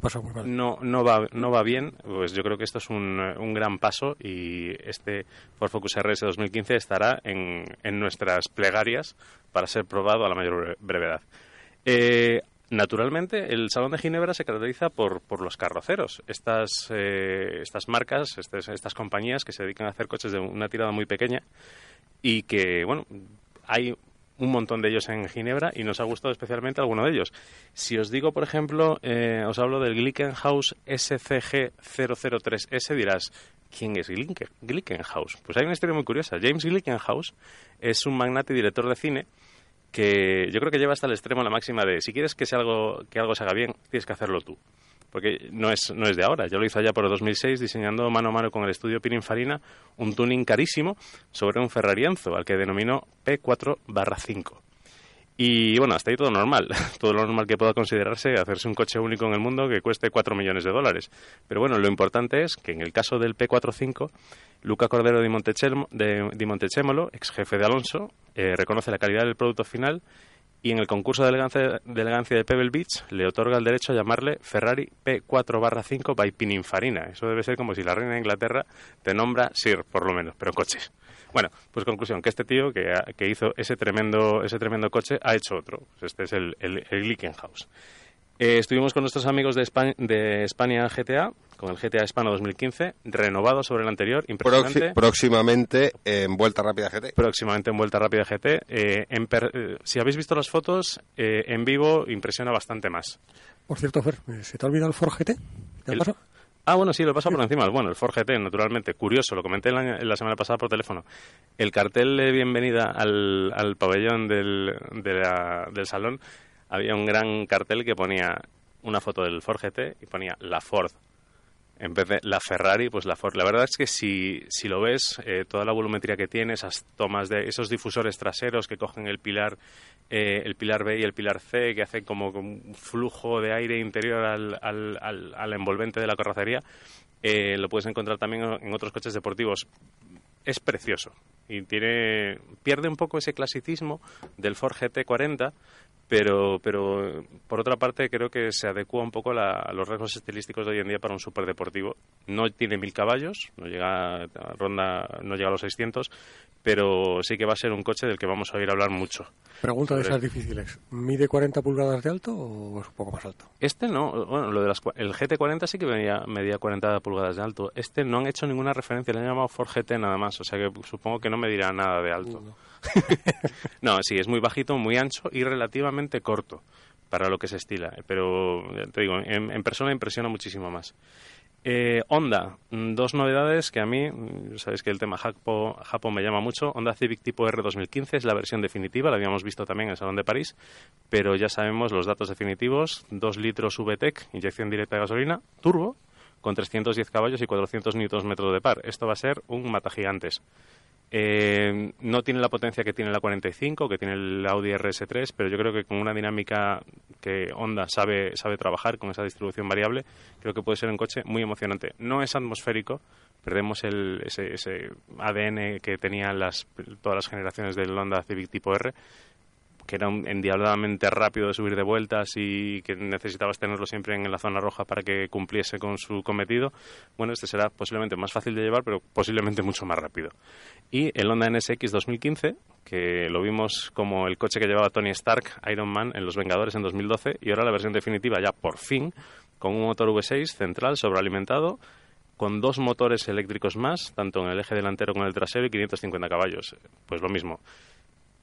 pasa mal. no, no, va, no va bien, pues yo creo que esto es un, un gran paso y este Ford Focus RS 2015 estará en, en nuestras plegarias para ser probado a la mayor bre- brevedad. Eh, naturalmente, el Salón de Ginebra se caracteriza por, por los carroceros. Estas, eh, estas marcas, estas, estas compañías que se dedican a hacer coches de una tirada muy pequeña y que, bueno, hay un montón de ellos en Ginebra y nos ha gustado especialmente alguno de ellos. Si os digo, por ejemplo, eh, os hablo del Glickenhaus SCG003S, dirás, ¿quién es Glicke- Glickenhaus? Pues hay una historia muy curiosa. James Glickenhaus es un magnate y director de cine que yo creo que lleva hasta el extremo la máxima de si quieres que, sea algo, que algo se haga bien, tienes que hacerlo tú. Porque no es, no es de ahora, ya lo hizo allá por el 2006 diseñando mano a mano con el estudio Pininfarina un tuning carísimo sobre un Ferrari Enzo, al que denominó P4-5. Y bueno, hasta ahí todo normal, <laughs> todo lo normal que pueda considerarse hacerse un coche único en el mundo que cueste 4 millones de dólares. Pero bueno, lo importante es que en el caso del P45, Luca Cordero di de, di Montechemolo, ex jefe de Alonso, eh, reconoce la calidad del producto final y en el concurso de elegancia, de elegancia de Pebble Beach le otorga el derecho a llamarle Ferrari P4-5 by Pininfarina. Eso debe ser como si la reina de Inglaterra te nombra Sir, por lo menos, pero coches. Bueno, pues conclusión, que este tío que, ha- que hizo ese tremendo, ese tremendo coche ha hecho otro. Pues este es el, el, el Glickenhaus. Eh, estuvimos con nuestros amigos de España, de España GTA, con el GTA Hispano 2015, renovado sobre el anterior, impresionante. Proxi- próximamente en Vuelta Rápida GT. próximamente en Vuelta Rápida GT. Eh, en per- eh, si habéis visto las fotos, eh, en vivo impresiona bastante más. Por cierto, Fer, ¿se te ha olvidado el Ford GT? ¿Qué El- pasa? Ah, bueno, sí, lo he pasado por encima. Bueno, el Ford GT, naturalmente. Curioso, lo comenté la, la semana pasada por teléfono. El cartel de bienvenida al, al pabellón del, de la- del salón, había un gran cartel que ponía una foto del Ford GT y ponía la Ford. En vez de la Ferrari, pues la Ford. La verdad es que si, si lo ves, eh, toda la volumetría que tiene, esas tomas de esos difusores traseros que cogen el pilar, eh, el pilar B y el pilar C, que hacen como un flujo de aire interior al, al, al- al envolvente de la carrocería, eh, lo puedes encontrar también en otros coches deportivos. Es precioso y tiene pierde un poco ese clasicismo del Ford GT40, pero, pero por otra parte creo que se adecua un poco la- a los rasgos estilísticos de hoy en día para un superdeportivo. No tiene mil caballos, no llega a ronda, no llega a los 600, pero sí que va a ser un coche del que vamos a oír hablar mucho. Pregunta de esas difíciles. ¿Mide 40 pulgadas de alto o es un poco más alto? Este no, bueno, lo de las, el GT40 sí que medía, medía 40 pulgadas de alto. Este no han hecho ninguna referencia, le han llamado Ford GT nada más, o sea que supongo que no medirá nada de alto. no, <laughs> sí, es muy bajito, muy ancho y relativamente corto para lo que se estila, pero te digo, en, persona impresiona muchísimo más. Eh, Honda, mm, dos novedades que a mí, mm, sabéis que el tema Japo, Japo me llama mucho. Honda Civic tipo R 2015 es la versión definitiva, la habíamos visto también en el Salón de París, pero ya sabemos los datos definitivos: 2 litros VTEC, inyección directa de gasolina, turbo, con 310 caballos y 400 Nm de par. Esto va a ser un matagigantes. Eh, no tiene la potencia que tiene la 45, que tiene el Audi RS3, pero yo creo que con una dinámica que Honda sabe, sabe trabajar, con esa distribución variable, creo que puede ser un coche muy emocionante. No es atmosférico, perdemos el, ese, ese ADN que tenían las, todas las generaciones del Honda Civic tipo R, que era endiabladamente rápido de subir de vueltas y que necesitabas tenerlo siempre en la zona roja para que cumpliese con su cometido. Bueno, este será posiblemente más fácil de llevar, pero posiblemente mucho más rápido. Y el Honda NSX 2015, que lo vimos como el coche que llevaba Tony Stark, Iron Man, en Los Vengadores en 2012, y ahora la versión definitiva ya por fin, con un motor V6 central sobrealimentado, con dos motores eléctricos más, tanto en el eje delantero como en el trasero, y 550 caballos. Pues lo mismo.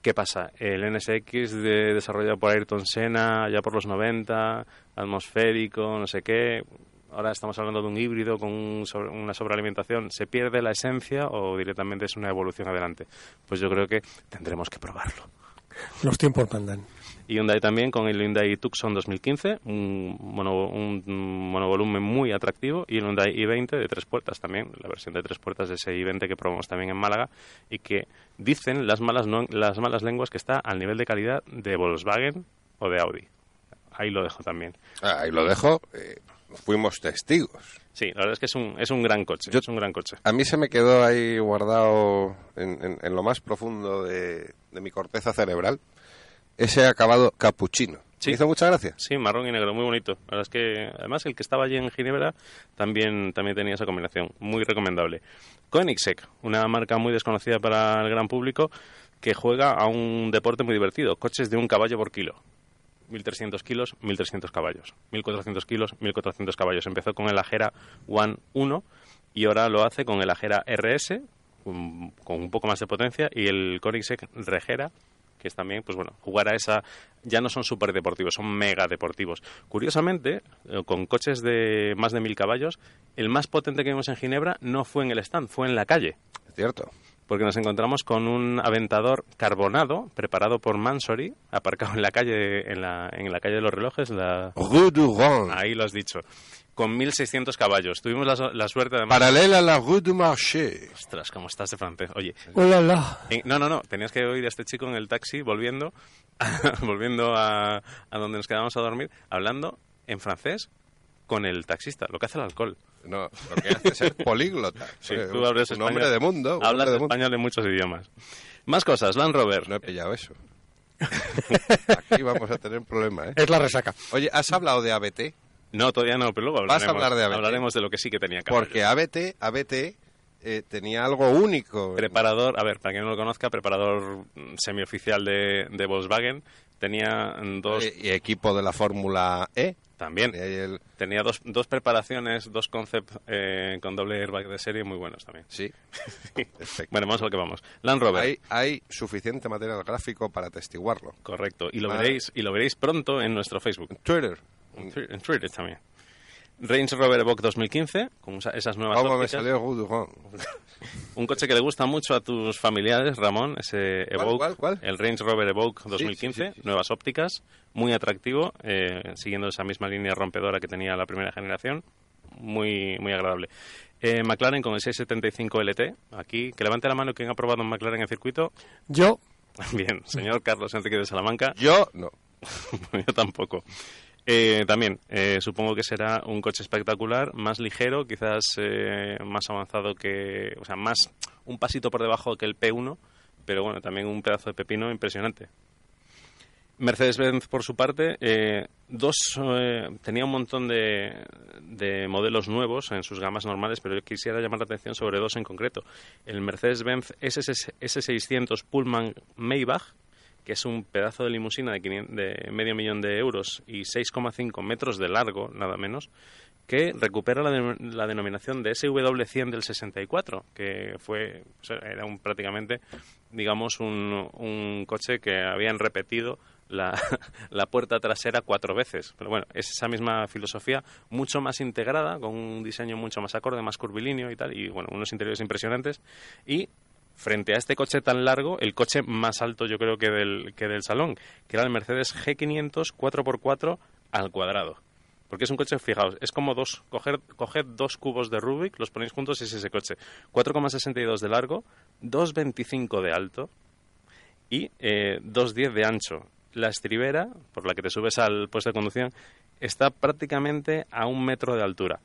¿Qué pasa? El NSX de- desarrollado por Ayrton Senna ya por los 90, atmosférico, no sé qué. Ahora estamos hablando de un híbrido con un una sobrealimentación. ¿Se pierde la esencia o directamente es una evolución adelante? Pues yo creo que tendremos que probarlo. Los tiempos mandan. Y Hyundai también con el Hyundai Tucson 2015, un, mono, un monovolumen muy atractivo, y el Hyundai i20 de tres puertas también, la versión de tres puertas de ese i20 que probamos también en Málaga, y que dicen las malas, no- las malas lenguas que está al nivel de calidad de Volkswagen o de Audi. Ahí lo dejo también. Ah, Ahí lo dejo. eh, fuimos testigos. Sí, la verdad es que es un, es un gran coche. Yo- es un gran coche. A mí se me quedó ahí guardado en, en- en lo más profundo de, de mi corteza cerebral ese acabado capuchino. Sí. Me hizo mucha gracia. Sí, marrón y negro, muy bonito. La verdad es que, además, el que estaba allí en Ginebra también, también tenía esa combinación. Muy recomendable. Koenigsegg, una marca muy desconocida para el gran público que juega a un deporte muy divertido. Coches de un caballo por kilo. 1.300 kilos, 1.300 caballos. 1.400 kilos, 1.400 caballos. Empezó con el Ajera One 1 y ahora lo hace con el Ajera RS, un- con un poco más de potencia, y el Koenigsegg Regera, que es también, pues bueno, jugar a esa, ya no son super deportivos, son mega deportivos. Curiosamente, eh, con coches de más de mil caballos, el más potente que vimos en Ginebra no fue en el stand, fue en la calle, Es cierto. porque nos encontramos con un aventador carbonado preparado por Mansory, aparcado en la calle, en la, en la calle de los relojes, la, Rue du Rhône. ahí lo has dicho, con 1600 caballos. Tuvimos la, suerte además. Paralela a la Rue du Marché. Ostras, cómo estás de francés. Oye, Hola, la. Eh, No, no, no. Tenías que oír a este chico en el taxi volviendo, <laughs> volviendo a, a donde nos quedábamos a dormir, hablando en francés con el taxista, lo que hace el alcohol. No, lo que hace es ser políglota. <laughs> Sí, tú hablas un español. hombre de mundo. un Hablas de mundo. español en muchos idiomas. Más cosas. Land Rover. No he pillado eso. <laughs> Aquí vamos a tener un problema, ¿eh? Es la resaca. Oye, ¿has hablado de ABT? No, todavía no, pero luego Vas a hablaremos, hablar de ABT. hablaremos de lo que sí que tenía caballos. Porque ABT, ABT eh, tenía algo único. Preparador, a ver, para quien no lo conozca, preparador mm, semioficial de, de Volkswagen. Tenía dos, Eh, y equipo de la Fórmula E. también, el- tenía dos, dos preparaciones, dos concept eh, con doble airbag de serie muy buenos también. Sí, <laughs> perfecto. Bueno, vamos a lo que vamos. Land Rover. Hay, hay suficiente material gráfico para atestiguarlo. Correcto. Y lo Vale. veréis y lo veréis pronto en nuestro Facebook. Twitter. En Twi- en Twitter también. Range Rover Evoque 2015, con esa- esas nuevas ¿Cómo me ópticas. salió? <laughs> Un coche que le gusta mucho a tus familiares, Ramón, ese Evoque, cuál, cuál? el Range Rover Evoque 2015, sí, sí, sí. nuevas ópticas, muy atractivo, eh, siguiendo esa misma línea rompedora que tenía la primera generación, muy, muy agradable. Eh, McLaren con el 675 LT, aquí, que levante la mano quien ha probado un McLaren en circuito. Yo, <laughs> Bien, señor Carlos Enrique de Salamanca. Yo no. <laughs> Yo tampoco. Eh, también, eh, supongo que será un coche espectacular, más ligero, quizás eh, más avanzado que. O sea, más. un pasito por debajo que el P1, pero bueno, también un pedazo de pepino impresionante. Mercedes-Benz, por su parte, eh, dos, eh, tenía un montón de, de modelos nuevos en sus gamas normales, pero yo quisiera llamar la atención sobre dos en concreto. El Mercedes-Benz SS S600 Pullman Maybach, que es un pedazo de limusina de, 500 de medio millón de euros y 6,5 metros de largo, nada menos, que recupera la, de- la denominación de SW100 del 64, que fue o era un, prácticamente, digamos, un, un coche que habían repetido la, <laughs> la puerta trasera cuatro veces. Pero bueno, es esa misma filosofía, mucho más integrada, con un diseño mucho más acorde, más curvilíneo y tal, y bueno, unos interiores impresionantes. Y frente a este coche tan largo, el coche más alto yo creo que del, que del salón, que era el Mercedes G500 4x4 al cuadrado. Porque es un coche, fijaos, es como dos, coger, coger dos cubos de Rubik, los ponéis juntos y es ese coche. 4,62 de largo, 2,25 de alto y eh, 2,10 de ancho. La estribera, por la que te subes al puesto de conducción, está prácticamente a un metro de altura,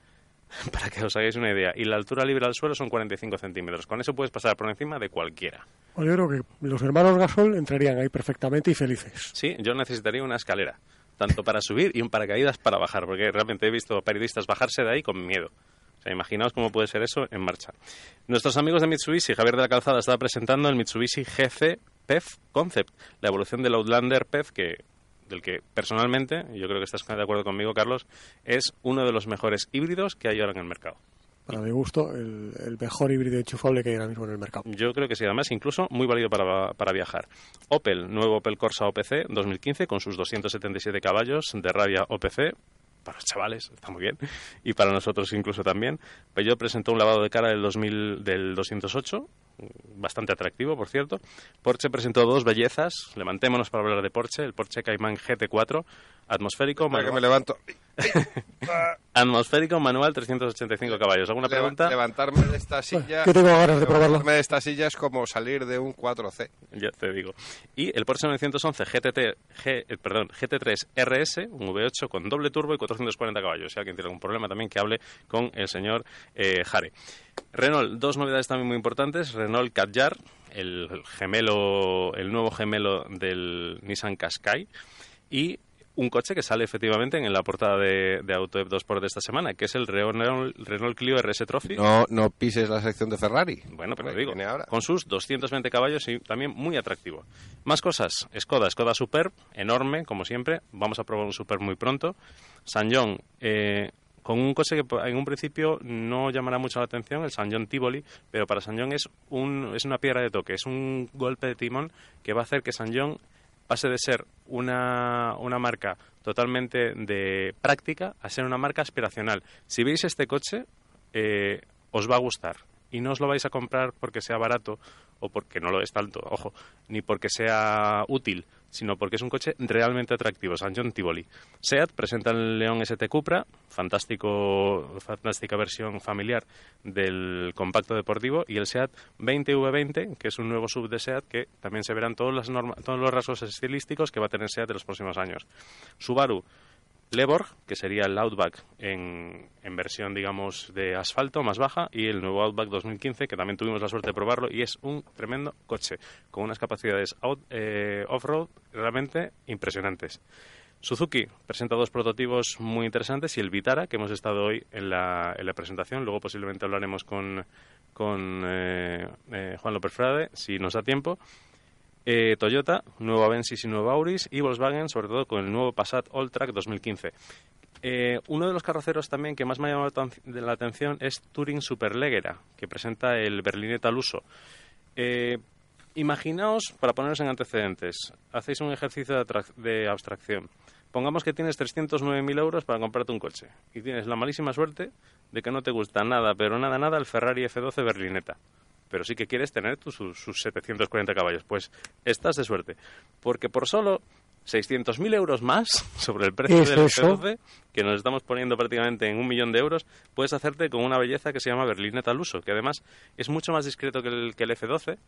<laughs> para que os hagáis una idea. Y la altura libre al suelo son 45 centímetros. Con eso puedes pasar por encima de cualquiera. yo creo que los hermanos Gasol entrarían ahí perfectamente y felices. Sí, yo necesitaría una escalera, tanto para subir y un paracaídas para bajar, porque realmente he visto periodistas bajarse de ahí con miedo. O sea, imaginaos cómo puede ser eso en marcha. Nuestros amigos de Mitsubishi, Javier de la Calzada, estaba presentando el Mitsubishi GC PEF Concept, la evolución del Outlander PEF, que, del que personalmente, y yo creo que estás de acuerdo conmigo, Carlos, es uno de los mejores híbridos que hay ahora en el mercado. Para mi gusto, el, el mejor híbrido enchufable que hay ahora mismo en el mercado. Yo creo que sí, además incluso muy válido para, para viajar. Opel, nuevo Opel Corsa OPC 2015 con sus 277 caballos de rabia OPC. Para los chavales, está muy bien. Y para nosotros incluso también. Peugeot presentó un lavado de cara del, 2000, del 208, bastante atractivo, por cierto. Porsche presentó dos bellezas. Levantémonos para hablar de Porsche. El Porsche Cayman GT4, atmosférico, Para que manual, me levanto. <laughs> atmosférico manual 385 caballos. ¿Alguna Leva- pregunta? levantarme de esta silla. que tengo ganas de probarlo. Levantarme de esta silla es como salir de un 4C. Ya te digo. Y el Porsche 911 GTT, G, eh, perdón, GT3 RS, un V8 con doble turbo y 440 caballos. Si alguien tiene algún problema también que hable con el señor eh, Jare. Renault, dos novedades también muy importantes. Renault Kadjar, el gemelo, el nuevo gemelo del Nissan Qashqai. Y un coche que sale efectivamente en la portada de, de AutoEP 2 por de esta semana, que es el Renault, Renault Clio RS Trophy. No, no pises la sección de Ferrari. Bueno, pero Hombre, digo, ahora. con sus 220 caballos y también muy atractivo. Más cosas, Skoda, Skoda Superb, enorme, como siempre. Vamos a probar un Superb muy pronto. San John, eh, con un coche que en un principio no llamará mucho la atención, el San John Tivoli, pero para San John es, un, es una piedra de toque, es un golpe de timón que va a hacer que San John pase de ser una, una marca totalmente de práctica a ser una marca aspiracional. Si veis este coche, eh, os va a gustar. Y no os lo vais a comprar porque sea barato o porque no lo es tanto, ojo, ni porque sea útil, sino porque es un coche realmente atractivo, San John Tivoli. SEAT presenta el León ST Cupra, fantástico, fantástica versión familiar del compacto deportivo, y el SEAT 20V20, que es un nuevo sub de SEAT que también se verán todos, las norma- todos los rasgos estilísticos que va a tener SEAT en los próximos años. Subaru Leborg, que sería el Outback en, en versión, digamos, de asfalto más baja, y el nuevo Outback 2015, que también tuvimos la suerte de probarlo, y es un tremendo coche, con unas capacidades eh, off-road realmente impresionantes. Suzuki presenta dos prototipos muy interesantes y el Vitara, que hemos estado hoy en la, en la presentación. Luego posiblemente hablaremos con, con eh, eh, Juan López Frade, si nos da tiempo. Eh, Toyota, nuevo Avensis y nuevo Auris, y Volkswagen, sobre todo con el nuevo Passat All-Track 2015. Eh, uno de los carroceros también que más me ha llamado la atención es Touring Superleggera, que presenta el berlineta al uso. Eh, imaginaos, para poneros en antecedentes, hacéis un ejercicio de, abstracción. Pongamos que tienes 309.000 euros para comprarte un coche y tienes la malísima suerte de que no te gusta nada, pero nada, nada el Ferrari F12 berlineta. Pero sí que quieres tener tus, sus, sus 740 caballos. Pues estás de suerte. Porque por solo 600.000 euros más <laughs> sobre el precio ¿Es del eso? F12, que nos estamos poniendo prácticamente en un millón de euros, puedes hacerte con una belleza que se llama berlineta al uso, que además es mucho más discreto que el, que el F12.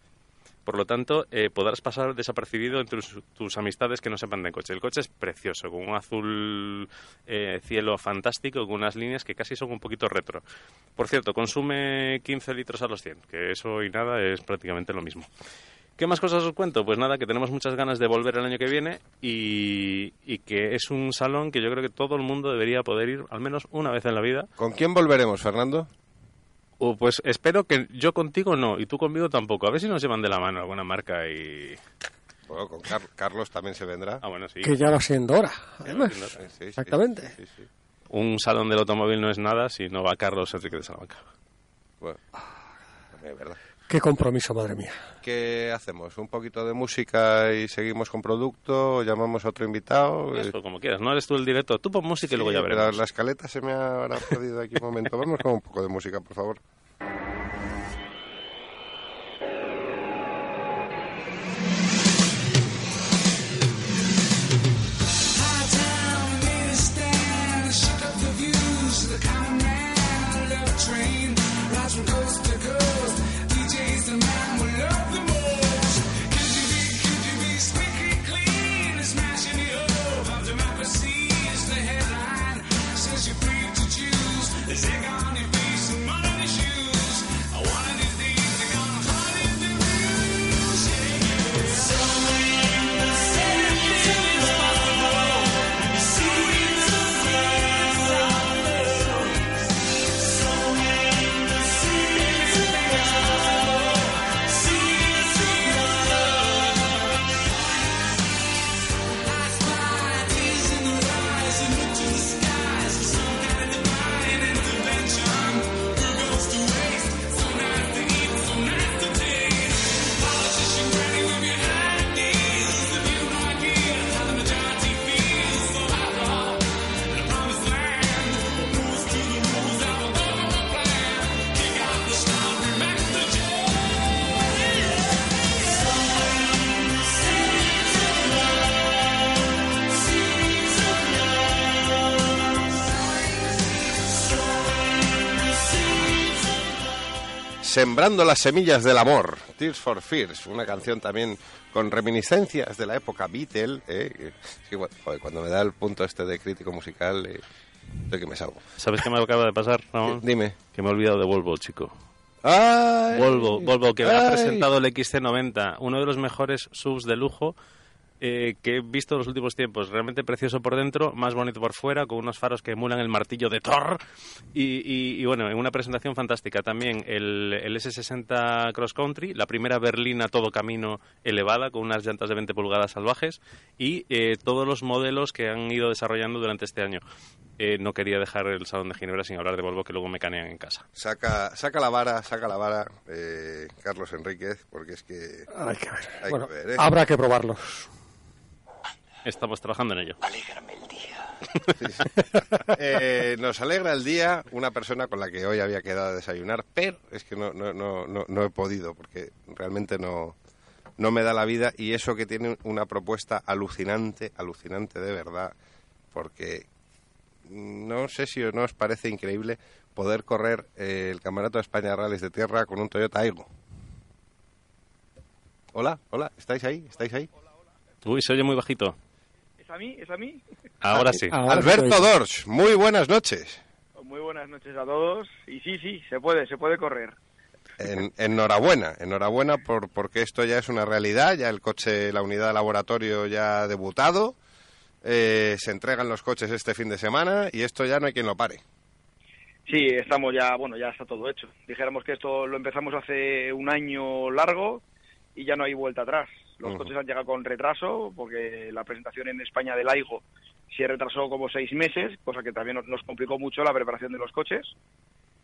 Por lo tanto, eh, podrás pasar desapercibido entre tus, tus amistades que no sepan de coche. El coche es precioso, con un azul eh, cielo fantástico, con unas líneas que casi son un poquito retro. Por cierto, consume 15 litros a los 100, que eso y nada es prácticamente lo mismo. ¿Qué más cosas os cuento? Pues nada, que tenemos muchas ganas de volver el año que viene y, y que es un salón que yo creo que todo el mundo debería poder ir al menos una vez en la vida. ¿Con quién volveremos, Fernando? O pues espero que yo contigo no y tú conmigo tampoco. A ver si nos llevan de la mano alguna marca y... Bueno, con Car- Carlos también se vendrá. Ah, bueno, sí. Que ya va siendo hora, además. Sí, sí, sí, Exactamente. sí, sí. Un salón del automóvil no es nada si no va Carlos Enrique de Salamanca. Bueno, es verdad. Qué compromiso, madre mía. ¿Qué hacemos? ¿Un poquito de música y seguimos con producto? ¿Llamamos a otro invitado? Esto, como quieras, no eres tú el directo. Tú pon música y luego ya veremos. La, la escaleta se me habrá <laughs> perdido aquí un momento. Vamos con un poco de música, por favor. Sembrando las semillas del amor, Tears for Fears, una canción también con reminiscencias de la época Beatle. ¿eh? Sí, bueno, joder, cuando me da el punto este de crítico musical, eh, estoy que me salgo. ¿Sabes qué me acaba de pasar, Ramón? Dime. Que me he olvidado de Volvo, chico. ¡Ay! Volvo, Volvo, que ha ¡Ay! presentado el XC90, uno de los mejores subs de lujo eh, que he visto en los últimos tiempos. Realmente precioso por dentro, más bonito por fuera, con unos faros que emulan el martillo de Thor. Y, y- y bueno, en una presentación fantástica. También el, el S60 Cross Country, la primera berlina todo camino elevada, con unas llantas de 20 pulgadas salvajes. Y eh, todos los modelos que han ido desarrollando durante este año. Eh, no quería dejar el Salón de Ginebra sin hablar de Volvo, que luego me canean en casa. Saca, saca la vara, saca la vara, eh, Carlos Enríquez, porque es que Hay que ver. Hay bueno, que ver, ¿eh? habrá que probarlos. Estamos trabajando en ello. Eh, nos alegra el día una persona con la que hoy había quedado a desayunar, pero es que no, no, no, no, no he podido porque realmente no, no me da la vida y eso que tiene una propuesta alucinante, alucinante de verdad, porque no sé si no os parece increíble poder correr eh, el Campeonato de España de Rallys de Tierra con un Toyota Aygo. Hola, hola, ¿estáis ahí? ¿Estáis ahí? Uy, se oye muy bajito. ¿Es a mí? ¿Es a mí? Ahora sí. Ahora Alberto Dorsch, muy buenas noches. Muy buenas noches a todos. Y sí, sí, se puede, se puede correr. En- enhorabuena, enhorabuena por, porque esto ya es una realidad, ya el coche, la unidad de laboratorio ya ha debutado, eh, se entregan los coches este fin de semana y esto ya no hay quien lo pare. Sí, estamos ya, bueno, ya está todo hecho. Dijéramos que esto lo empezamos hace un año largo y ya no hay vuelta atrás. Los coches han llegado con retraso porque la presentación en España del AIGO se retrasó como seis meses, cosa que también nos- complicó mucho la preparación de los coches.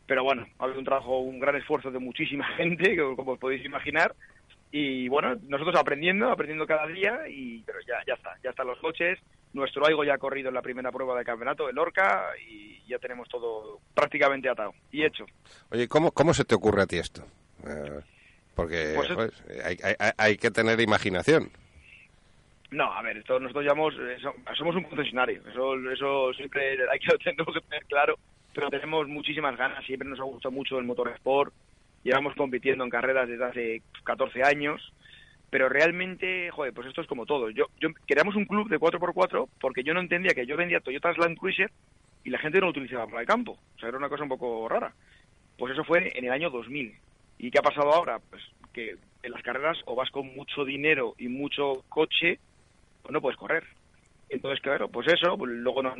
Pero bueno, ha habido un trabajo, un gran esfuerzo de muchísima <laughs> gente, como os podéis imaginar, Y bueno, nosotros aprendiendo, aprendiendo cada día, y pero ya, ya está, ya están los coches. Nuestro Aigo ya ha corrido en la primera prueba de campeonato, el Orca, y ya tenemos todo prácticamente atado y hecho. Oye, ¿cómo, cómo se te ocurre a ti esto? Eh, porque Pues hay, hay- que tener imaginación. No, a ver, esto nosotros llamamos, so- somos un concesionario, eso, eso siempre <laughs> hay que, tenemos que tener claro, pero tenemos muchísimas ganas, siempre nos ha gustado mucho el motor sport, llevamos compitiendo en carreras desde hace 14 años, pero realmente, joder, pues esto es como todo. Yo, yo creamos un club de 4x4 porque yo no entendía que yo vendía Toyotas Land Cruiser y la gente no lo utilizaba para el campo, o sea, era una cosa un poco rara. Pues eso fue en el año 2000. ¿Y qué ha pasado ahora? Pues que en las carreras o vas con mucho dinero y mucho coche pues no puedes correr. Entonces, claro, pues eso, pues luego nos-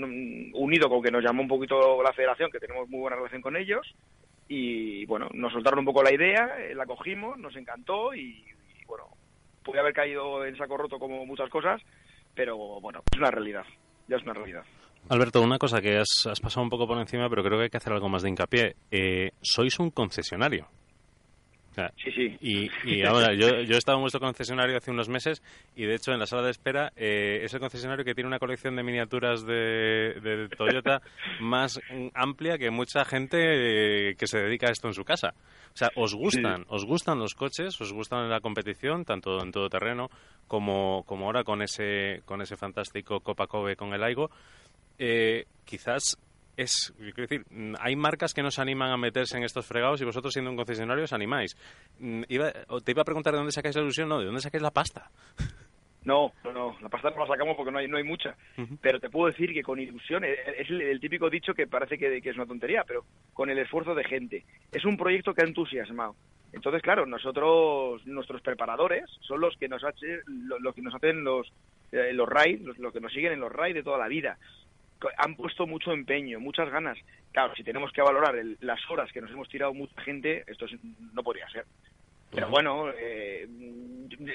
unido con que nos llamó un poquito la federación, que tenemos muy buena relación con ellos, y bueno, nos soltaron un poco la idea, eh, la cogimos, nos encantó y, bueno, puede haber caído en saco roto como muchas cosas, pero bueno, es una realidad, ya es una realidad. Alberto, una cosa que has, has pasado un poco por encima, pero creo que hay que hacer algo más de hincapié. Eh, sois un concesionario. Sí, sí. Y, y <laughs> ahora, yo, yo he estado en vuestro concesionario hace unos meses y de hecho en la sala de espera eh, es el concesionario que tiene una colección de miniaturas de, de Toyota <laughs> más amplia que mucha gente eh, que se dedica a esto en su casa. O sea, os gustan, os gustan los coches, os gustan la competición, tanto en todo terreno como, como ahora con ese, con ese fantástico Copa Kobe con el Aigo. Eh, quizás es, quiero decir, mm, hay marcas que no se animan a meterse en estos fregados y vosotros siendo un concesionario os animáis. Mm, Iba, te iba a preguntar de dónde sacáis la ilusión, no, de dónde sacáis la pasta. <laughs> No, no, no, la pasta no la sacamos porque no hay, no hay mucha. Pero te puedo decir que con ilusión, eh, es el, el típico dicho que parece que, que es una tontería, pero con el esfuerzo de gente. Es un proyecto que ha entusiasmado. Entonces, claro, nosotros, nuestros preparadores, son los que nos, hace, lo- los que nos hacen los, eh, los raids, los, los que nos siguen en los raids de toda la vida. Han puesto mucho empeño, muchas ganas. Claro, si tenemos que valorar el- las horas que nos hemos tirado mucha gente, esto es- no podría ser. Pero bueno, eh,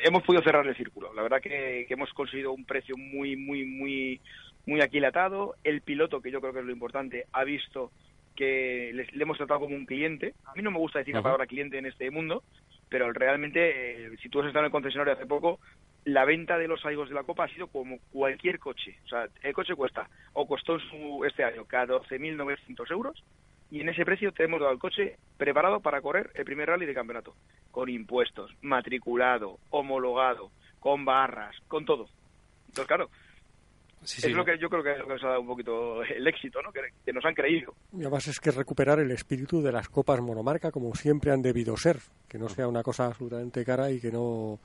hemos podido cerrar el círculo. La verdad que, que hemos conseguido un precio muy, muy, muy, muy aquilatado. El piloto, que yo creo que es lo importante, ha visto que le hemos tratado como un cliente. A mí no me gusta decir la Ujú. palabra cliente en este mundo, pero realmente, eh, si tú has estado en el concesionario hace poco, la venta de los Aigos de la Copa ha sido como cualquier coche. O sea, el coche cuesta, o costó su, este año, 14.900 euros, y en ese precio te hemos dado el coche preparado para correr el primer rally de campeonato, con impuestos, matriculado, homologado, con barras, con todo. Entonces, claro, Sí, es lo que yo creo que es lo que nos ha dado un poquito el éxito, ¿no? Que, que nos han creído. Y además es que recuperar el espíritu de las copas monomarca como siempre han debido ser, que no sea una cosa absolutamente cara y que no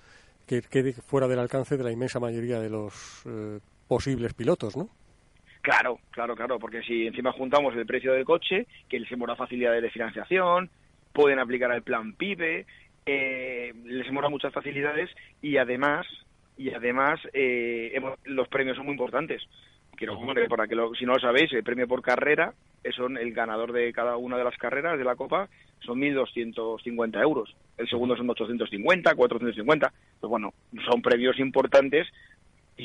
que quede fuera del alcance de la inmensa mayoría de los eh, posibles pilotos, ¿no? Claro, claro, claro, porque si encima juntamos el precio del coche, que les hemos dado facilidades de financiación, pueden aplicar el plan PIBE, eh, les hemos dado muchas facilidades y además, y además eh, hemos- los premios son muy importantes. Para que lo- si no lo sabéis, el premio por carrera son el ganador de cada una de las carreras de la Copa son 1.250 euros. El segundo son 850, 450. Pues bueno, son premios importantes y,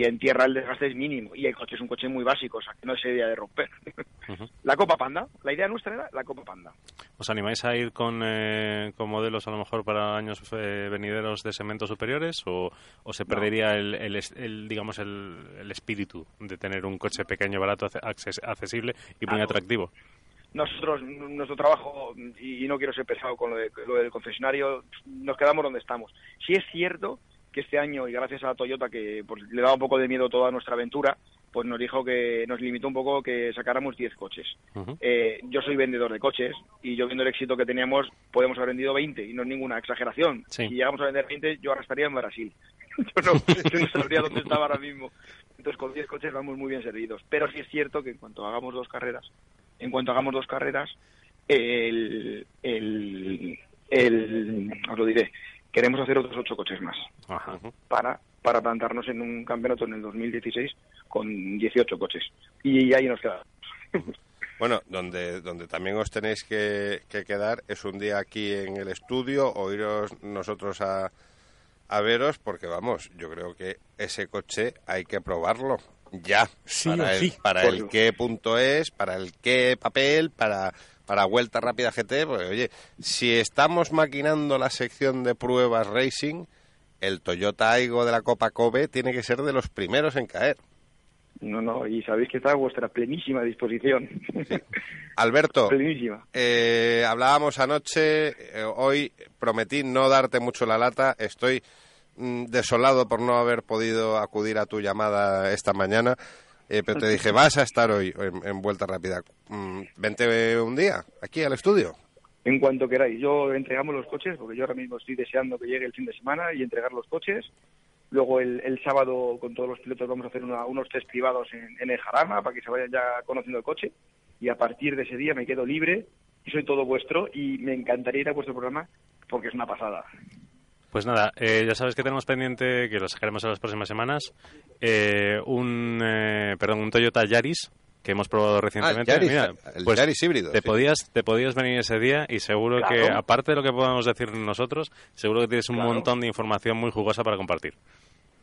y en tierra el desgaste es mínimo. Y el coche es un coche muy básico, o sea, que no es idea de romper. <laughs> La Copa Panda, la idea nuestra era la Copa Panda. ¿Os animáis a ir con, eh, con modelos a lo mejor para años eh, venideros de segmentos superiores o, o se perdería el, el es- el, digamos el, el espíritu de tener un coche pequeño, barato, acces- accesible y muy Ah, no. atractivo? Nosotros, nuestro trabajo, y, no quiero ser pesado con lo, de- lo del concesionario, nos quedamos donde estamos. Sí es cierto que este año, y gracias a Toyota, que pues, le daba un poco de miedo toda nuestra aventura, pues nos dijo que nos limitó un poco que sacáramos 10 coches. Eh, yo soy vendedor de coches y yo viendo el éxito que teníamos podemos haber vendido 20 y no es ninguna exageración. Sí. Si llegamos a vender 20 yo ahora estaría en Brasil. <laughs> yo, no, yo no sabría dónde estaba ahora mismo. Entonces con 10 coches vamos muy bien servidos. Pero sí es cierto que en cuanto hagamos dos carreras, en cuanto hagamos dos carreras, el, el, el os lo diré, queremos hacer otros ocho coches más Ajá. para, para plantarnos en un campeonato en el 2016 con 18 coches. Y ahí nos quedamos. <laughs> Bueno, donde, donde también os tenéis que, que quedar es un día aquí en el estudio o iros nosotros a, a veros porque vamos, yo creo que ese coche hay que probarlo ya. Sí para el, sí. Para el qué punto es, para el qué papel, para, para Vuelta Rápida GT, pues oye, si estamos maquinando la sección de pruebas racing, el Toyota Aigo de la Copa Kobe tiene que ser de los primeros en caer. No, no, y sabéis que está a vuestra plenísima disposición. <laughs> Alberto, plenísima. eh, hablábamos anoche, eh, hoy prometí no darte mucho la lata, estoy desolado por no haber podido acudir a tu llamada esta mañana, eh, pero te dije, vas a estar hoy en, en Vuelta Rápida. Mm, vente un día, aquí al estudio. En cuanto queráis, yo entregamos los coches, porque yo ahora mismo estoy deseando que llegue el fin de semana y entregar los coches. Luego el, el sábado con todos los pilotos vamos a hacer una- unos test privados en, en el Jarama para que se vayan ya conociendo el coche. Y a partir de ese día me quedo libre y soy todo vuestro y me encantaría ir a vuestro programa porque es una pasada. Pues nada, eh, ya sabes que tenemos pendiente, que lo sacaremos en las próximas semanas, eh, un, eh, perdón, un Toyota Yaris que hemos probado recientemente. Ah, Yaris, Mira, el pues Yaris híbrido. Te sí. podías, te podías venir ese día y seguro que, aparte de lo que podamos decir nosotros, seguro que tienes un Claro. montón de información muy jugosa para compartir.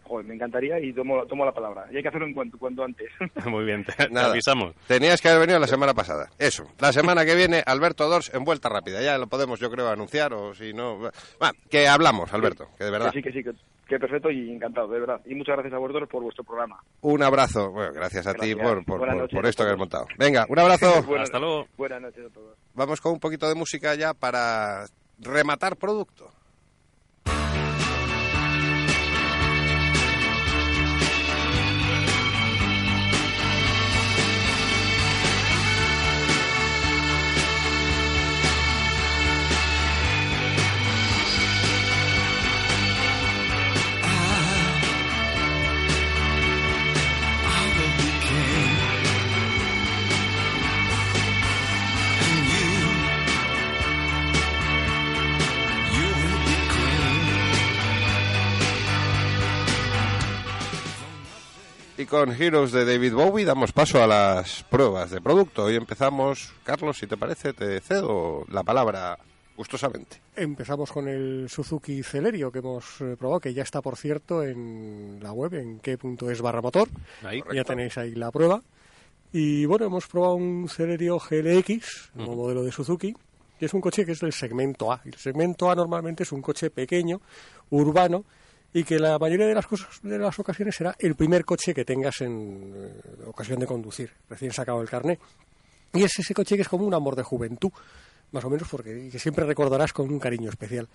Joder, me encantaría y tomo, tomo la palabra. Y hay que hacerlo en cuanto, cuanto antes. <laughs> Muy bien, te, te Nada. avisamos. Tenías que haber venido la semana pasada. Eso. La semana que viene, Alberto Dors en vuelta rápida. Ya lo podemos, yo creo, anunciar o si no. Va, que hablamos, Alberto, que de verdad. Que sí, que sí, que, que perfecto y encantado, de verdad. Y muchas gracias a vosotros por vuestro programa. Un abrazo. Bueno, gracias a ti por, por, esto que has montado. Venga, un abrazo. <laughs> Buenas- Hasta luego. Buenas noches a todos. Vamos con un poquito de música ya para rematar producto. Y con Heroes de David Bowie damos paso a las pruebas de producto. Hoy empezamos, Carlos, si te parece, te cedo la palabra gustosamente. Empezamos con el Suzuki Celerio que hemos eh, probado, que ya está, por cierto, en la web, en qué.es barra motor. Ahí. Ya tenéis ahí la prueba. Y bueno, hemos probado un Celerio GLX, un modelo de Suzuki, que es un coche que es del segmento A. El segmento A normalmente es un coche pequeño, urbano, y que la mayoría de las cosas de las ocasiones será el primer coche que tengas en eh, ocasión de conducir, recién sacado el carné. Y es ese coche que es como un amor de juventud, más o menos, porque que siempre recordarás con un cariño especial.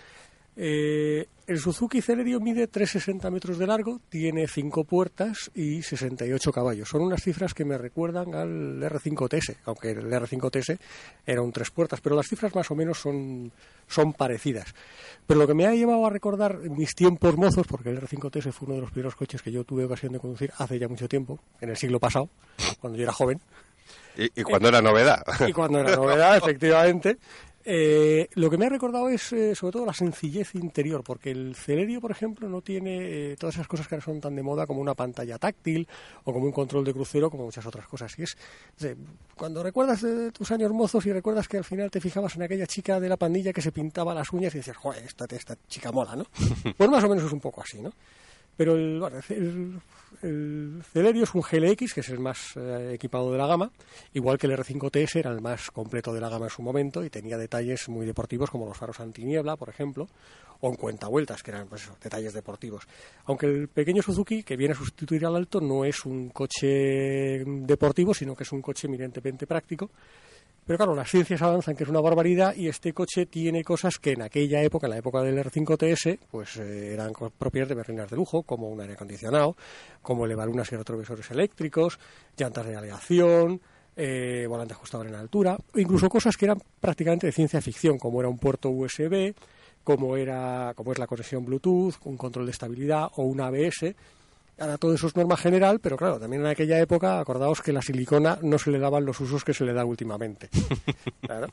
Eh, el Suzuki Celerio mide 3,60 metros de largo, tiene 5 puertas y 68 caballos. Son unas cifras que me recuerdan al R5TS, aunque el R5TS era un 3 puertas, pero las cifras más o menos son, son parecidas. Pero lo que me ha llevado a recordar mis tiempos mozos, porque el R5TS fue uno de los primeros coches que yo tuve ocasión de conducir hace ya mucho tiempo, en el siglo pasado, cuando yo era joven, Y, y cuando era novedad. y cuando era novedad, <laughs> efectivamente. Eh, lo que me ha recordado es eh, sobre todo la sencillez interior, porque el Celerio, por ejemplo, no tiene eh, todas esas cosas que ahora son tan de moda como una pantalla táctil o como un control de crucero, como muchas otras cosas. Y es, es, cuando recuerdas de tus años mozos y recuerdas que al final te fijabas en aquella chica de la pandilla que se pintaba las uñas y decías, joder, esta, esta chica mola, ¿no? <laughs> Pues más o menos es un poco así, ¿no? Pero el, el, el Celerio es un GLX, que es el más eh, equipado de la gama, igual que el R5TS era el más completo de la gama en su momento y tenía detalles muy deportivos como los faros antiniebla, por ejemplo, o en cuentavueltas, que eran pues, detalles deportivos. Aunque el pequeño Suzuki, que viene a sustituir al Alto, no es un coche deportivo, sino que es un coche eminentemente práctico. Pero claro, las ciencias avanzan, que es una barbaridad, y este coche tiene cosas que en aquella época, en la época del R5TS, pues eh, eran propias de berlinas de lujo, como un aire acondicionado, como elevalunas y retrovisores eléctricos, llantas de aleación, eh, volante ajustable en altura, incluso cosas que eran prácticamente de ciencia ficción, como era un puerto USB, como era, como es la conexión Bluetooth, un control de estabilidad o un ABS. Ahora todo eso es norma general, pero claro, también en aquella época, acordaos que la silicona no se le daban los usos que se le da últimamente. <laughs> Claro.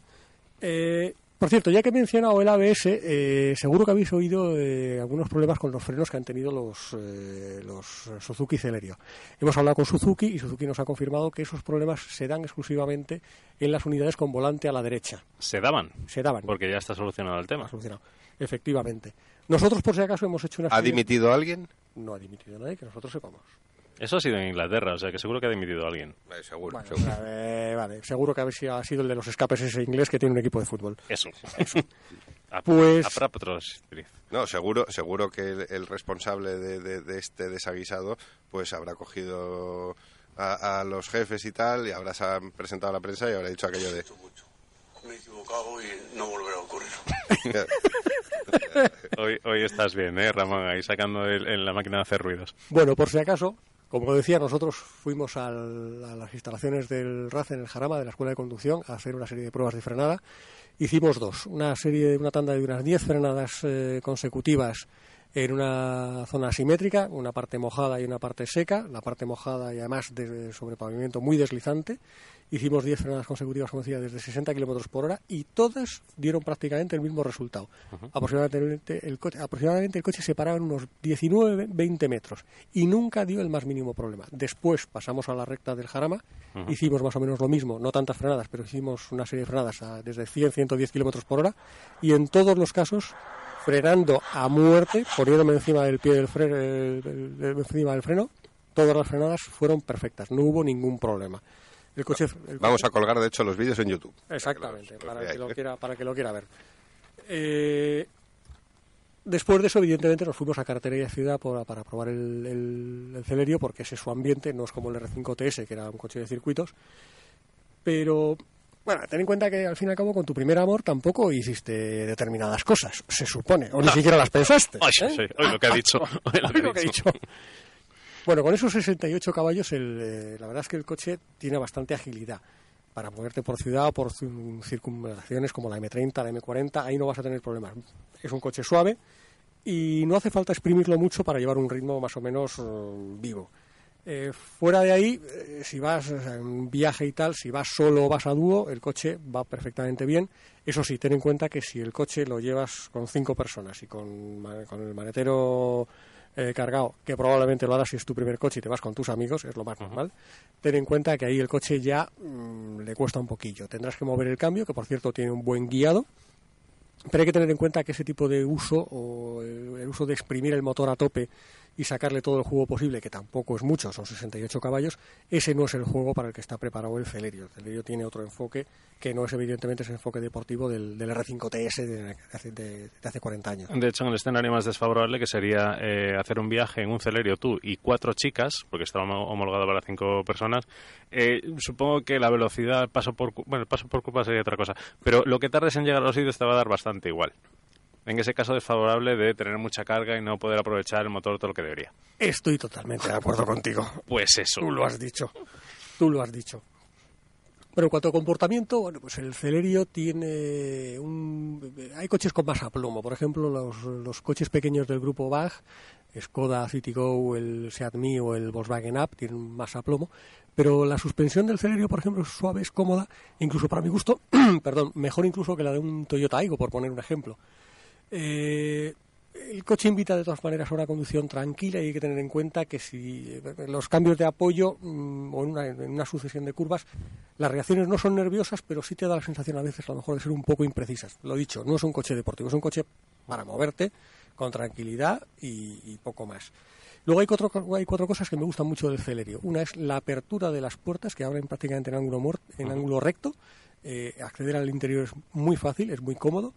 Eh, por cierto, ya que he mencionado el ABS, eh, seguro que habéis oído eh, algunos problemas con los frenos que han tenido los, eh, los Suzuki Celerio. Hemos hablado con Suzuki y Suzuki nos ha confirmado que esos problemas se dan exclusivamente en las unidades con volante a la derecha. Se daban, Se daban. porque ya está solucionado el tema. solucionado. Efectivamente. Nosotros, por si acaso, hemos hecho una ¿Ha dimitido alguien? No ha dimitido nadie, que nosotros sepamos. Eso ha sido en Inglaterra, o sea que seguro que ha dimitido a alguien. Eh, seguro, Bueno, seguro. vale, seguro que a ver si ha sido el de los escapes ese inglés que tiene un equipo de fútbol. Eso. A, <laughs> Pues- a. No, seguro, seguro que el, el responsable de, de- de este desaguisado pues habrá cogido a, a los jefes y tal y habrá presentado a la prensa y habrá dicho aquello de... Me he equivocado y no volverá a ocurrir. <laughs> <laughs> Hoy, estás bien, ¿eh, Ramón? Ahí sacando el- en la máquina de hacer ruidos. Bueno, por si acaso, como decía, nosotros fuimos al- a las instalaciones del RAC en el Jarama, de la Escuela de Conducción, a hacer una serie de pruebas de frenada. Hicimos dos, una serie, una tanda de unas 10 frenadas eh, consecutivas en una zona asimétrica, una parte mojada y una parte seca, la parte mojada y además de, sobre pavimento muy deslizante. Hicimos 10 frenadas consecutivas, como decía, desde 60 kilómetros por hora y todas dieron prácticamente el mismo resultado. aproximadamente, el coche, aproximadamente el coche se paraba en unos 19-20 metros y nunca dio el más mínimo problema. Después pasamos a la recta del Jarama, hicimos más o menos lo mismo, no tantas frenadas, pero hicimos una serie de frenadas a- desde 100-110 kilómetros por hora y en todos los casos frenando a muerte, poniéndome encima del pie del freno, encima del freno, todas las frenadas fueron perfectas, no hubo ningún problema. El coche, el Vamos coche- a colgar, de hecho, los vídeos en YouTube. Exactamente, los para, que lo quiera, para que lo quiera ver. Eh, después de eso, evidentemente, nos fuimos a carretera y a ciudad por- para probar el, el- el Celerio, porque ese es su ambiente, no es como el R5 TS, que era un coche de circuitos. Pero, bueno, ten en cuenta que al fin y al cabo, con tu primer amor, tampoco hiciste determinadas cosas, se supone, o ni siquiera las pensaste. Ay, ¿eh? sí, hoy lo que ha dicho. Hoy lo que Oye, lo que ha dicho. Bueno, con esos 68 caballos, el, eh, la verdad es que el coche tiene bastante agilidad. Para moverte por ciudad o por cir- circunvalaciones como la M30, la M40, ahí no vas a tener problemas. Es un coche suave y no hace falta exprimirlo mucho para llevar un ritmo más o menos eh, vivo. Eh, fuera de ahí, eh, si vas en viaje y tal, si vas solo o vas a dúo, el coche va perfectamente bien. Eso sí, ten en cuenta que si el coche lo llevas con cinco personas y con el maletero eh, cargado, que probablemente lo harás si es tu primer coche y te vas con tus amigos, es lo más normal, ten en cuenta que ahí el coche ya mm, le cuesta un poquillo. Tendrás que mover el cambio, que por cierto tiene un buen guiado, pero hay que tener en cuenta que ese tipo de uso, o el, el uso de exprimir el motor a tope y sacarle todo el juego posible, que tampoco es mucho, son 68 caballos, ese no es el juego para el que está preparado el Celerio. El Celerio tiene otro enfoque que no es evidentemente ese enfoque deportivo del, del R5 TS de, de hace, de- de hace 40 años. De hecho, en el escenario más desfavorable, que sería eh, hacer un viaje en un Celerio tú y cuatro chicas, porque está homo- homologado para cinco personas, eh, supongo que la velocidad, paso por, bueno, el paso por culpa sería otra cosa, pero lo que tardes en llegar a los sitios te va a dar bastante igual. En ese caso desfavorable de tener mucha carga y no poder aprovechar el motor todo lo que debería. Estoy totalmente de acuerdo contigo. Pues eso. Tú lo has dicho. Tú lo has dicho. Pero en cuanto a comportamiento, bueno, pues el Celerio tiene un... Hay coches con más aplomo. Por ejemplo, los, los coches pequeños del grupo BAG, Skoda, Citigo, el Seat Mii o el Volkswagen Up, tienen más aplomo. Pero la suspensión del Celerio, por ejemplo, es suave, es cómoda, incluso para mi gusto, <clears throat> perdón, mejor incluso que la de un Toyota Aygo, por poner un ejemplo. Eh, el coche invita de todas maneras a una conducción tranquila y hay que tener en cuenta que si eh, los cambios de apoyo mm, o en una, en una sucesión de curvas, las reacciones no son nerviosas, pero sí te da la sensación a veces a lo mejor de ser un poco imprecisas. Lo dicho, no es un coche deportivo, es un coche para moverte con tranquilidad y, y poco más. Luego hay cuatro, hay cuatro cosas que me gustan mucho del Celerio. Una es la apertura de las puertas, que abren prácticamente en ángulo, en ángulo recto. Eh, acceder al interior es muy fácil, es muy cómodo.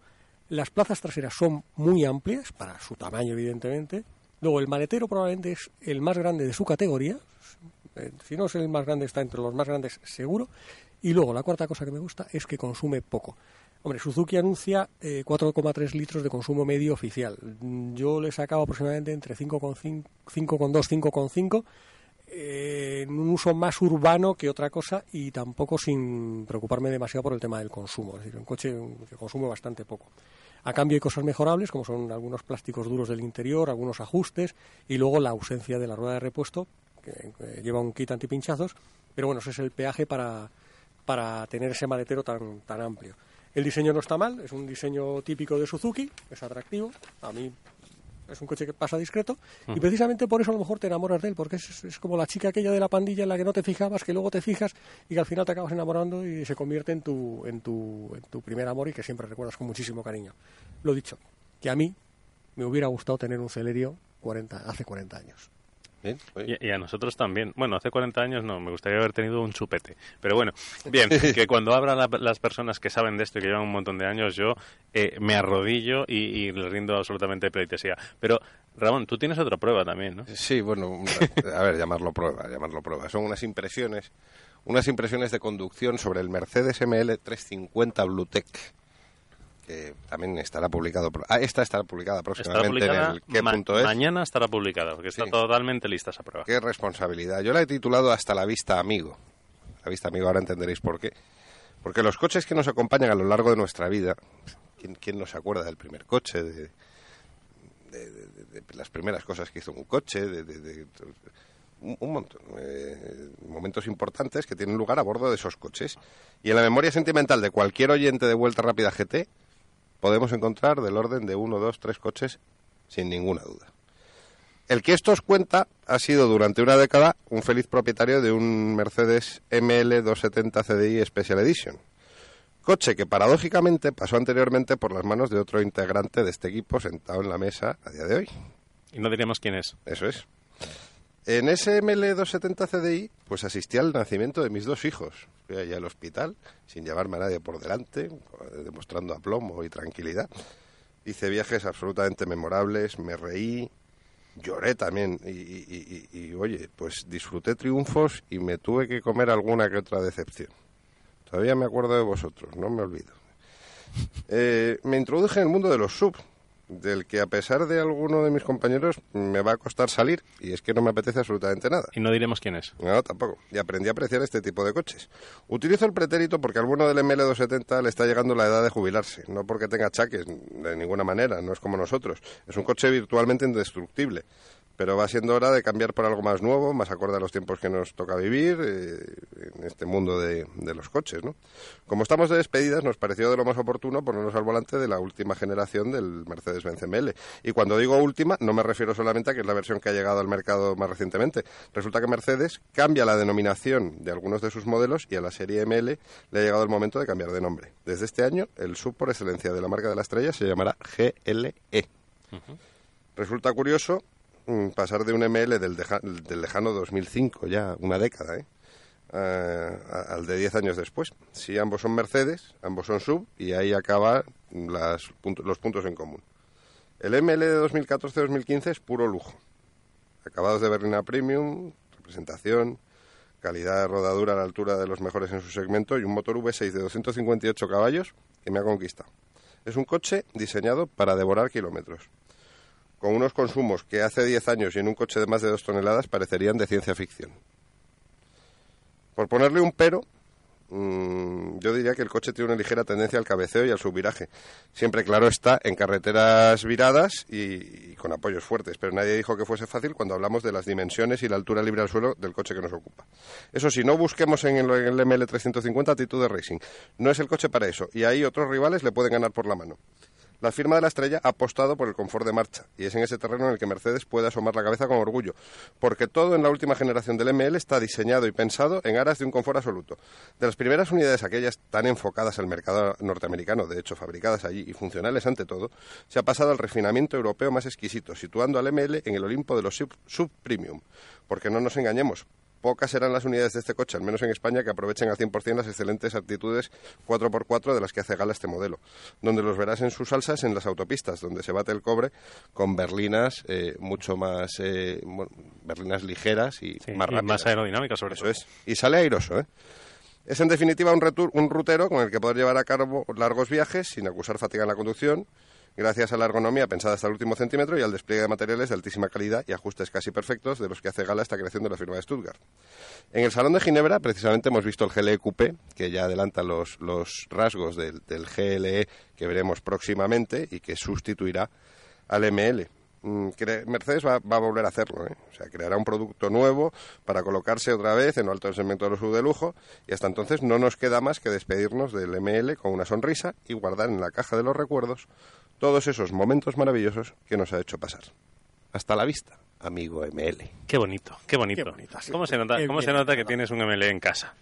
Las plazas traseras son muy amplias, para su tamaño, evidentemente. Luego, el maletero probablemente es el más grande de su categoría. Eh, si no es el más grande, está entre los más grandes, seguro. Y luego, la cuarta cosa que me gusta es que consume poco. Hombre, Suzuki anuncia eh, 4,3 litros de consumo medio oficial. Yo le he sacado aproximadamente entre 5,5 5,2, 5,5 eh, en un uso más urbano que otra cosa y tampoco sin preocuparme demasiado por el tema del consumo. Es decir, un coche que consume bastante poco. A cambio hay cosas mejorables como son algunos plásticos duros del interior, algunos ajustes y luego la ausencia de la rueda de repuesto que eh, lleva un kit antipinchazos. Pero bueno, ese es el peaje para, para tener ese maletero tan, tan amplio. El diseño no está mal, es un diseño típico de Suzuki, es atractivo. A mí es un coche que pasa discreto y precisamente por eso a lo mejor te enamoras de él, porque es, es como la chica aquella de la pandilla en la que no te fijabas, que luego te fijas y que al final te acabas enamorando y se convierte en tu, en tu, en tu primer amor y que siempre recuerdas con muchísimo cariño. Lo dicho, que a mí me hubiera gustado tener un Celerio 40, hace 40 años. Bien. Y, y a nosotros también. Bueno, hace 40 años no, me gustaría haber tenido un chupete. Pero bueno, bien, <laughs> que cuando abran la- las personas que saben de esto y que llevan un montón de años, yo eh, me arrodillo y, y le rindo absolutamente pleitesía. Pero, Ramón, tú tienes otra prueba también, ¿no? Sí, bueno, <laughs> a ver, llamarlo prueba, llamarlo prueba. Son unas impresiones, unas impresiones de conducción sobre el Mercedes ML 350 Bluetech, que también estará publicado. Ah, esta estará publicada Estará próximamente publicada, en el ma- punto es. mañana estará publicada, porque está Sí. totalmente lista esa prueba. Qué responsabilidad. Yo la he titulado Hasta la vista, amigo. La vista, amigo, ahora entenderéis por qué. Porque los coches que nos acompañan a lo largo de nuestra vida, ¿quién, quién no se acuerda del primer coche, de, de- de- de- de las primeras cosas que hizo un coche, de, de- de- un, un montón, eh, momentos importantes que tienen lugar a bordo de esos coches. Y en la memoria sentimental de cualquier oyente de Vuelta Rápida GT podemos encontrar del orden de uno, dos, tres coches sin ninguna duda. El que esto os cuenta ha sido durante una década un feliz propietario de un Mercedes ML 270 CDI Special Edition. Coche que paradójicamente pasó anteriormente por las manos de otro integrante de este equipo sentado en la mesa a día de hoy. Y no diremos quién es. Eso es. En ese ML 270 CDI, pues asistí al nacimiento de mis dos hijos. Fui al hospital, sin llevarme a nadie por delante, demostrando aplomo y tranquilidad. Hice viajes absolutamente memorables, me reí, lloré también y, oye, pues disfruté triunfos y me tuve que comer alguna que otra decepción. Todavía me acuerdo de vosotros, no me olvido. Eh, me introduje en el mundo de los sub, del que a pesar de alguno de mis compañeros me va a costar salir y es que no me apetece absolutamente nada. Y no diremos quién es. No, tampoco. Y aprendí a apreciar este tipo de coches. Utilizo el pretérito porque a alguno del ML270 le está llegando la edad de jubilarse. No porque tenga achaques, de ninguna manera. No es como nosotros. Es un coche virtualmente indestructible. Pero va siendo hora de cambiar por algo más nuevo, más acorde a los tiempos que nos toca vivir eh, en este mundo de, de los coches. ¿no? Como estamos de despedidas, nos pareció de lo más oportuno ponernos al volante de la última generación del Mercedes-Benz ML. Y cuando digo última, no me refiero solamente a que es la versión que ha llegado al mercado más recientemente. Resulta que Mercedes cambia la denominación de algunos de sus modelos y a la serie ML le ha llegado el momento de cambiar de nombre. Desde este año, el sub por excelencia de la marca de la estrella se llamará GLE. Resulta curioso pasar de un ML del, lejano 2005, ya una década, ¿eh? a- al de 10 años después. Si ambos son Mercedes, ambos son sub, y ahí acaban los puntos en común. El ML de 2014-2015 es puro lujo. Acabados de berlina premium, representación, calidad de rodadura a la altura de los mejores en su segmento y un motor V6 de 258 caballos que me ha conquistado. Es un coche diseñado para devorar kilómetros con unos consumos que hace 10 años y en un coche de más de 2 toneladas parecerían de ciencia ficción. Por ponerle un pero, mm, yo diría que el coche tiene una ligera tendencia al cabeceo y al subviraje. Siempre, claro, está en carreteras viradas y, con apoyos fuertes, pero nadie dijo que fuese fácil cuando hablamos de las dimensiones y la altura libre al suelo del coche que nos ocupa. Eso sí, no busquemos en el, en el ML350 actitud de racing. No es el coche para eso, y ahí otros rivales le pueden ganar por la mano. La firma de la estrella ha apostado por el confort de marcha y es en ese terreno en el que Mercedes puede asomar la cabeza con orgullo, porque todo en la última generación del ML está diseñado y pensado en aras de un confort absoluto. De las primeras unidades, aquellas tan enfocadas al mercado norteamericano, de hecho fabricadas allí y funcionales ante todo, se ha pasado al refinamiento europeo más exquisito, situando al ML en el Olimpo de los sub- sub-premium. Porque no nos engañemos, Pocas serán las unidades de este coche, al menos en España, que aprovechen al 100% las excelentes aptitudes 4x4 de las que hace gala este modelo, donde los verás en sus salsas en las autopistas, donde se bate el cobre con berlinas eh, mucho más, eh, bueno, berlinas ligeras y Sí, más y rápidas. más aerodinámica, sobre Eso todo. es. Y sale airoso, ¿eh? Es en definitiva un, retur- un rutero con el que poder llevar a cabo largos viajes sin acusar fatiga en la conducción, gracias a la ergonomía pensada hasta el último centímetro y al despliegue de materiales de altísima calidad y ajustes casi perfectos de los que hace gala esta creación de la firma de Stuttgart. En el Salón de Ginebra, precisamente, hemos visto el GLE Coupé, que ya adelanta los, los rasgos del, del GLE que veremos próximamente y que sustituirá al ML. Mm, Mercedes va, a volver a hacerlo, ¿eh? o sea, creará un producto nuevo para colocarse otra vez en lo alto del segmento de los sub de lujo y hasta entonces no nos queda más que despedirnos del ML con una sonrisa y guardar en la caja de los recuerdos todos esos momentos maravillosos que nos ha hecho pasar. Hasta la vista, amigo ML. Qué bonito, qué bonito. Qué bonito, sí. ¿Cómo se nota, cómo se nota que tienes un ML en casa?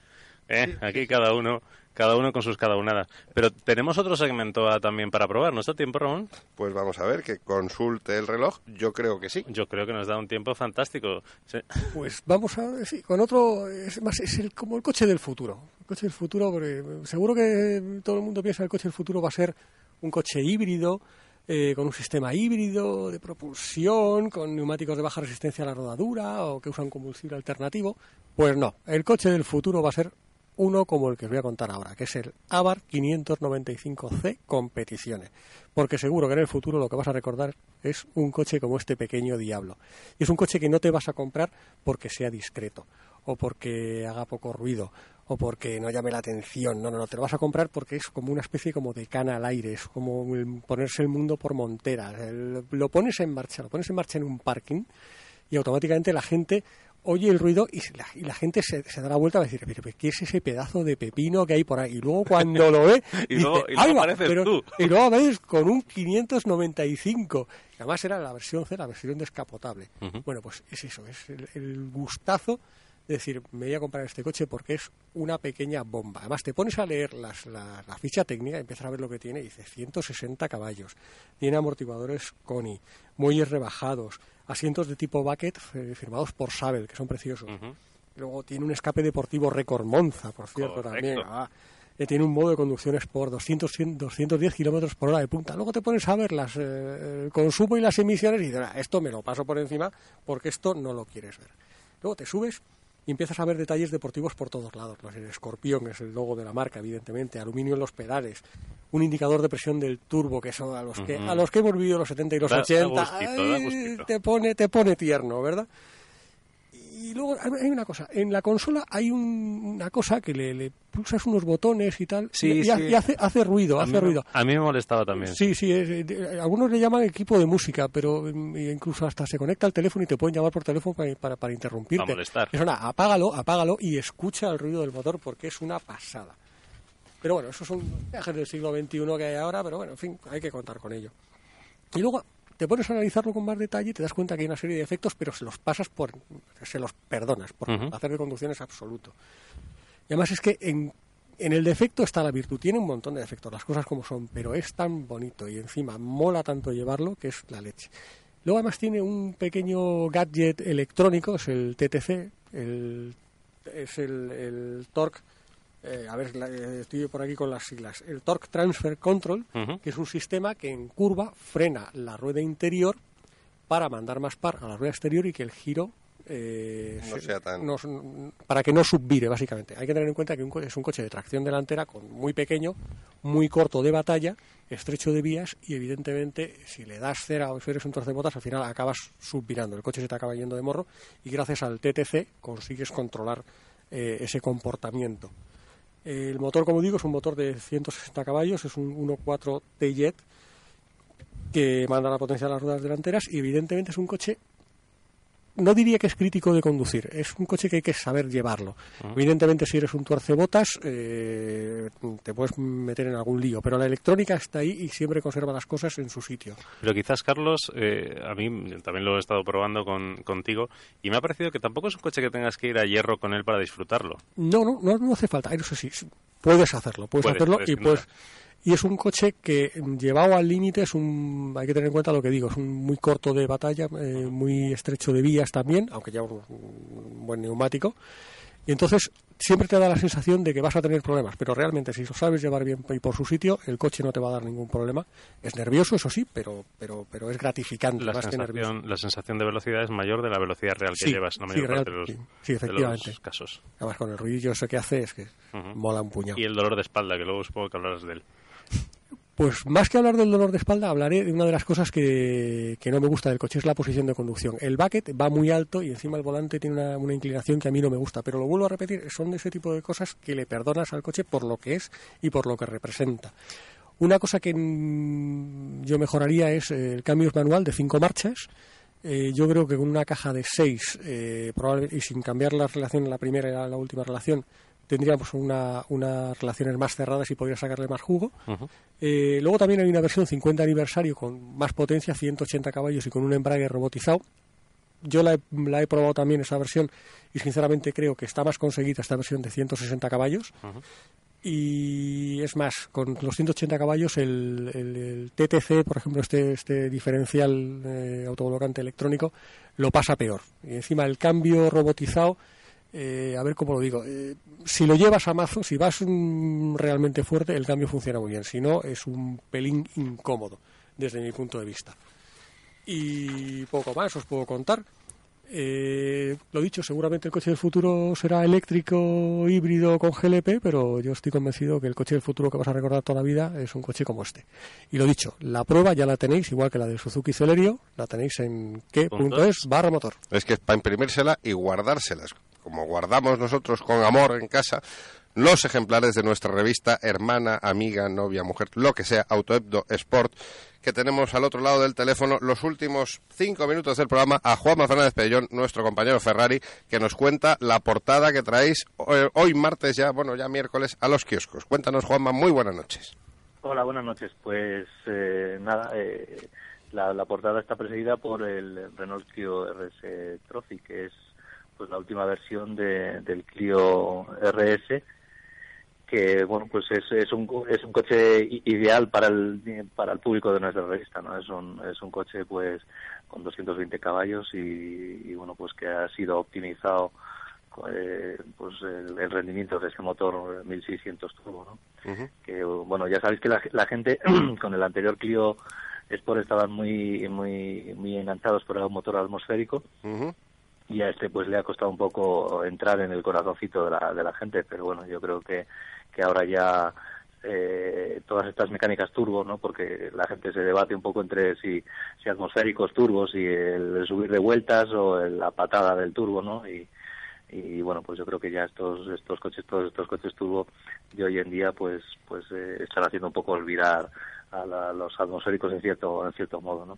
¿Eh? Aquí cada uno, cada uno con sus cada unadas. Pero tenemos otro segmento ah, también para probar. ¿No está tiempo, Ramón? Pues vamos a ver, que consulte el reloj. Yo creo que sí. Yo creo que nos da un tiempo fantástico. Sí. Pues vamos a sí, con otro es más es el, como el coche del futuro. El coche del futuro, porque seguro que todo el mundo piensa que el coche del futuro va a ser un coche híbrido eh, con un sistema híbrido de propulsión, con neumáticos de baja resistencia a la rodadura o que usan combustible alternativo. Pues no, el coche del futuro va a ser uno como el que os voy a contar ahora, que es el Abarth 595C Competiciones. Porque seguro que en el futuro lo que vas a recordar es un coche como este pequeño diablo. Y es un coche que no te vas a comprar porque sea discreto, o porque haga poco ruido, o porque no llame la atención. No, no, no, te lo vas a comprar porque es como una especie como de cana al aire, es como el- ponerse el mundo por montera. El- lo pones en marcha, lo pones en marcha en un parking y automáticamente la gente oye el ruido y la, y la gente se, se da la vuelta a decir, pero ¿qué es ese pedazo de pepino que hay por ahí? Y luego cuando lo ve, <laughs> Y dice, luego- y luego "Ahí va", apareces pero- tú. y luego apareces con un 595. Y además era la versión C, la versión descapotable. Bueno, pues es eso, es el, el gustazo decir, me voy a comprar este coche porque es una pequeña bomba. Además, te pones a leer las- la, la ficha técnica y empiezas a ver lo que tiene y dice 160 caballos, tiene amortiguadores Koni, muelles rebajados, asientos de tipo bucket eh, firmados por Sabel, que son preciosos. Luego tiene un escape deportivo récord Monza, por cierto, Correcto. también. Ah, eh, tiene un modo de conducción Sport, 200, 100, 210 kilómetros por hora de punta. Luego te pones a ver las, eh, el consumo y las emisiones y dices, "Ah, esto me lo paso por encima porque esto no lo quieres ver. Luego te subes y empiezas a ver detalles deportivos por todos lados. ¿no? El escorpión es el logo de la marca, evidentemente, aluminio en los pedales, un indicador de presión del turbo, que son a los que, a los que hemos vivido los 70 y los Da- da 80. gustito, da ay, gustito. te pone, te pone tierno, ¿verdad? Y luego hay una cosa, en la consola hay un- una cosa que le, le pulsas unos botones y tal, Sí, y, sí. y hace, hace ruido, A hace mí, ruido. a mí me molestaba también. Sí, sí, es- de- algunos le llaman equipo de música, pero mm, incluso hasta se conecta al teléfono y te pueden llamar por teléfono para, para, para interrumpirte. Para molestar. Eso nada, apágalo, apágalo y escucha el ruido del motor porque es una pasada. Pero bueno, esos son viajes del siglo XXI que hay ahora, pero bueno, en fin, hay que contar con ello. Y luego te pones a analizarlo con más detalle y te das cuenta que hay una serie de efectos, pero se los pasas por, se los perdonas, porque Ujú. el placer de conducción es absoluto. Y además es que en, en el defecto está la virtud, tiene un montón de defectos, las cosas como son, pero es tan bonito y encima mola tanto llevarlo que es la leche. Luego además tiene un pequeño gadget electrónico, es el TTC, el, es el, el Torque, eh, a ver, eh, estoy por aquí con las siglas, el Torque Transfer Control, que es un sistema que en curva frena la rueda interior para mandar más par a la rueda exterior y que el giro eh, No se- sea tan- no- para que no subvire básicamente. Hay que tener en cuenta que un co- es un coche de tracción delantera con muy pequeño, muy corto de batalla, estrecho de vías y evidentemente si le das cera o si eres un torcebotas al final acabas subvirando. El coche se te acaba yendo de morro y gracias al TTC consigues controlar eh, ese comportamiento. El motor, como digo, es un motor de 160 caballos, es un 1.4 T-Jet que manda la potencia a las ruedas delanteras y evidentemente es un coche no diría que es crítico de conducir, es un coche que hay que saber llevarlo. Evidentemente, si eres un tuercebotas, eh, te puedes meter en algún lío, pero la electrónica está ahí y siempre conserva las cosas en su sitio. Pero quizás, Carlos, eh, a mí también lo he estado probando con, contigo y me ha parecido que tampoco es un coche que tengas que ir a hierro con él para disfrutarlo. No, no, no, no hace falta. Eso sí, puedes hacerlo, puedes, Puedes, hacerlo puedes, y duda. Y es un coche que mm, llevado al límite es un hay que tener en cuenta lo que digo, es un muy corto de batalla, eh, muy estrecho de vías también, aunque lleva un, un buen neumático. Y entonces siempre te da la sensación de que vas a tener problemas, pero realmente si lo sabes llevar bien y por su sitio, el coche no te va a dar ningún problema. Es nervioso, eso sí, pero pero pero es gratificante La más que nervioso. sensación, la sensación de velocidad es mayor de la velocidad real que Sí, llevas en la sí, mayor real- parte de los, sí, sí, de los efectivamente. casos. Además con el ruidillo ese que hace es que mola un puñado. Y el dolor de espalda, que luego supongo que hablarás de él. Pues más que hablar del dolor de espalda, hablaré de una de las cosas que, no me gusta del coche, es la posición de conducción. El bucket va muy alto y encima el volante tiene una, inclinación que a mí no me gusta, pero lo vuelvo a repetir, son de ese tipo de cosas que le perdonas al coche por lo que es y por lo que representa. Una cosa que yo mejoraría es eh, el cambio manual de cinco marchas. Eh, yo creo que con una caja de seis, eh, y sin cambiar la relación, la primera y la última relación, tendríamos una, unas relaciones más cerradas y podría sacarle más jugo. Eh, luego también hay una versión 50 aniversario con más potencia, 180 caballos y con un embrague robotizado. Yo la he, la he probado también esa versión y sinceramente creo que está más conseguida esta versión de 160 caballos. Y es más, con los 180 caballos el, el- el TTC, por ejemplo, este, este diferencial eh, autocolocante electrónico, lo pasa peor. Y encima el cambio robotizado, eh, a ver cómo lo digo, eh, si lo llevas a mazo, si vas mm, realmente fuerte, el cambio funciona muy bien. Si no, es un pelín incómodo, desde mi punto de vista. Y poco más os puedo contar. Eh, lo dicho, seguramente el coche del futuro será eléctrico, híbrido con GLP, pero yo estoy convencido que el coche del futuro que vas a recordar toda la vida es un coche como este. Y lo dicho, la prueba ya la tenéis, igual que la del Suzuki Celerio, la tenéis en qué.es barra motor. Es que es para imprimírsela y guardárselas, como guardamos nosotros con amor en casa los ejemplares de nuestra revista hermana, amiga, novia, mujer, lo que sea, Autohebdo Sport, que tenemos al otro lado del teléfono los últimos cinco minutos del programa a Juanma Fernández Pellón, nuestro compañero Ferrari, que nos cuenta la portada que traéis hoy, hoy martes ya, bueno, ya miércoles, a los kioscos. Cuéntanos, Juanma, muy buenas noches. Hola, buenas noches. Pues eh, nada, eh, la, la portada está presidida por el Renault Clio RS Trophy, que es pues la última versión de- del Clio RS, que bueno, pues es, es un es un coche ideal para el para el público de nuestra revista, ¿no? Es un es un coche pues con 220 caballos y, y, bueno, pues que ha sido optimizado eh, pues el, el rendimiento de ese motor 1600 turbo, ¿no? que bueno ya sabéis que la, la gente <clears throat> con el anterior Clio Sport estaban muy muy muy enganchados por el motor atmosférico y a este pues le ha costado un poco entrar en el corazoncito de la, de la gente pero bueno yo creo que que ahora ya eh, todas estas mecánicas turbo no porque la gente se debate un poco entre si si atmosféricos turbos y el, el subir de vueltas o el- la patada del turbo no y y bueno pues yo creo que ya estos estos coches todos estos coches turbo de hoy en día pues pues eh, están haciendo un poco olvidar a la- los atmosféricos en cierto en cierto modo no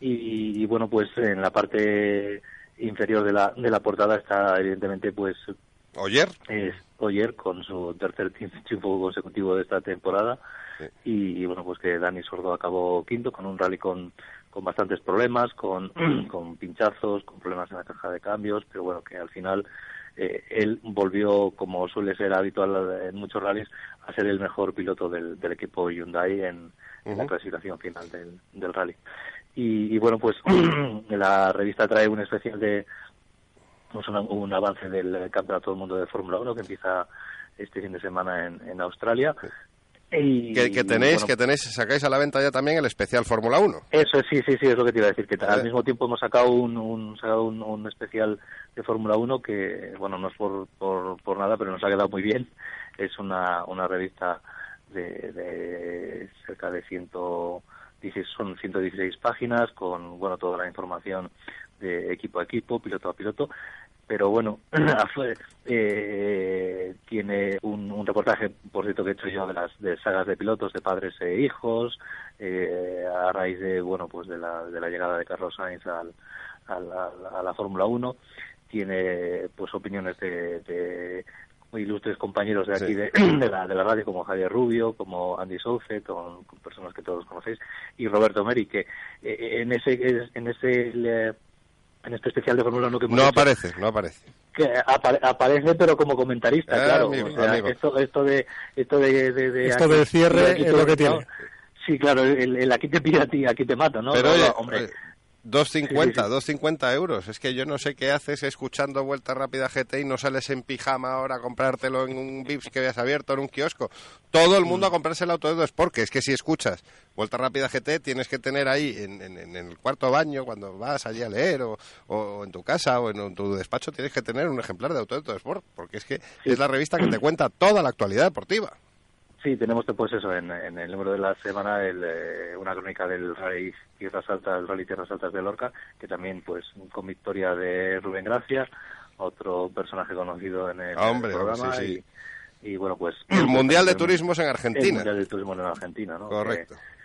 y, y, bueno pues en la parte inferior de la de la portada está evidentemente pues Oyer. es Oyer con su tercer tri- triunfo consecutivo de esta temporada. Y, y, bueno pues que Dani Sordo acabó quinto con un rally con con bastantes problemas con <clears throat> con pinchazos con problemas en la caja de cambios pero bueno que al final eh, él volvió como suele ser habitual en muchos rallies a ser el mejor piloto del, del equipo Hyundai en, en la clasificación final del, del rally y, y bueno pues <clears throat> la revista trae un especial de pues, una- un avance del campeonato del mundo de Fórmula 1 que empieza este fin de semana en, en Australia. Y, Que, que tenéis, bueno, que tenéis, sacáis a la venta ya también el especial Fórmula 1. Eso sí, sí, sí, es lo que te iba a decir, que al mismo tiempo hemos sacado un, un, sacado un, un especial de Fórmula 1 que, bueno, no es por, por, por nada, pero nos ha quedado muy bien. Es una, una revista de, de cerca de 116, son 116 páginas con, bueno, toda la información de equipo a equipo, piloto a piloto. Pero bueno, <clears throat> eh, tiene un, un reportaje, por cierto, que he hecho yo de las de sagas de pilotos de padres e hijos, eh, a raíz de, bueno, pues de la, de la llegada de Carlos Sainz al- a la Fórmula 1. Tiene, pues, opiniones de, de muy ilustres compañeros de aquí Sí. de, <clears throat> de la, de la radio, como Javier Rubio, como Andy Soucet, con, con personas que todos conocéis, y Roberto Meri, que eh, en ese, en ese, eh, en este especial de Fórmula 1 que hemos No hecho, aparece, no aparece. que apare- aparece pero como comentarista Ah, claro amigo, o sea, esto esto de esto de, de- de Esto aquí- del cierre aquí es lo que tiene. sí claro el, el aquí te pide a ti aquí te mato no Pero No, oye, no, hombre 250, Sí, 250 euros. Es que yo no sé qué haces escuchando Vuelta Rápida GT y no sales en pijama ahora a comprártelo en un Vips que habías abierto en un kiosco. Todo el Mm. mundo a comprarse el Auto de Sport, que es que si escuchas Vuelta Rápida GT tienes que tener ahí en, en- en el cuarto baño cuando vas allí a leer o, o en tu casa o en tu despacho tienes que tener un ejemplar de Auto de Sport, porque es que es la revista que te cuenta toda la actualidad deportiva. Sí, tenemos pues eso en, en el número de la semana el, eh, una crónica del Rally Tierras Altas, el Rally Tierras Altas de Lorca, que también pues con victoria de Rubén Gracia, otro personaje conocido en el, hombre, el programa sí, sí. y, y, bueno pues El Mundial de el- Turismo es en El Argentina. Mundial de Turismo en Argentina, ¿no? Correcto. Que-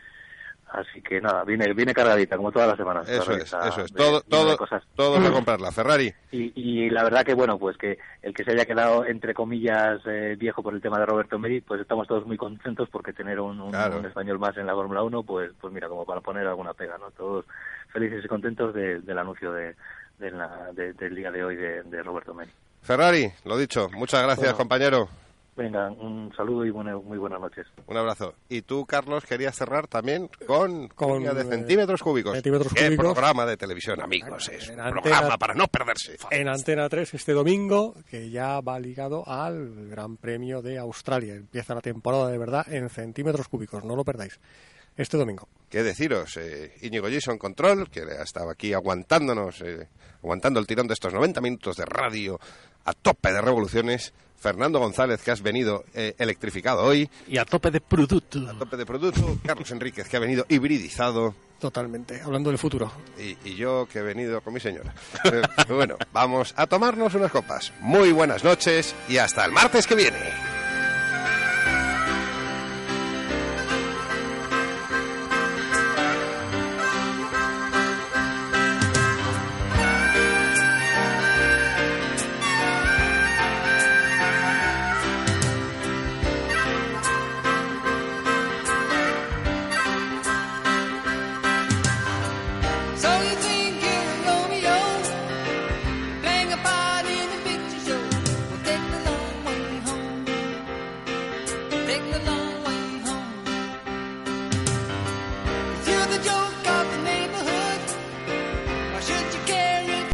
así que nada, viene viene cargadita como todas las semanas. Eso es, eso es. de- Todo, todo, cosas. todos a comprarla. Ferrari. Y, y la verdad que bueno, pues que el que se haya quedado entre comillas eh, viejo por el tema de Roberto Meri, pues estamos todos muy contentos porque tener un, un- Claro. un español más en la Fórmula 1, pues pues mira, como para poner alguna pega, ¿no? Todos felices y contentos de- del anuncio de, de la- de- del día de hoy de, de Roberto Meri. Ferrari, lo dicho. Muchas gracias, Bueno. compañero. Venga, un saludo y buena- muy buenas noches. Un abrazo. Y tú, Carlos, querías cerrar también con, Con, línea de eh, centímetros cúbicos. centímetros ¿Qué cúbicos. programa de televisión, amigos? Es un Antena- programa para no perderse. en Antena 3 este domingo, que ya va ligado al Gran Premio de Australia. Empieza la temporada de verdad en centímetros cúbicos, no lo perdáis. Este domingo. ¿Qué deciros? Eh, Íñigo Jason Control, que ha estado aquí aguantándonos, eh, aguantando el tirón de estos 90 minutos de radio a tope de revoluciones. Fernando González, que has venido eh, electrificado hoy. Y a tope de producto. A tope de producto. Carlos Enríquez, que ha venido hibridizado. Totalmente, hablando del futuro. Y, y yo, que he venido con mi señora. Eh, <laughs> bueno, vamos a tomarnos unas copas. Muy buenas noches y hasta el martes que viene.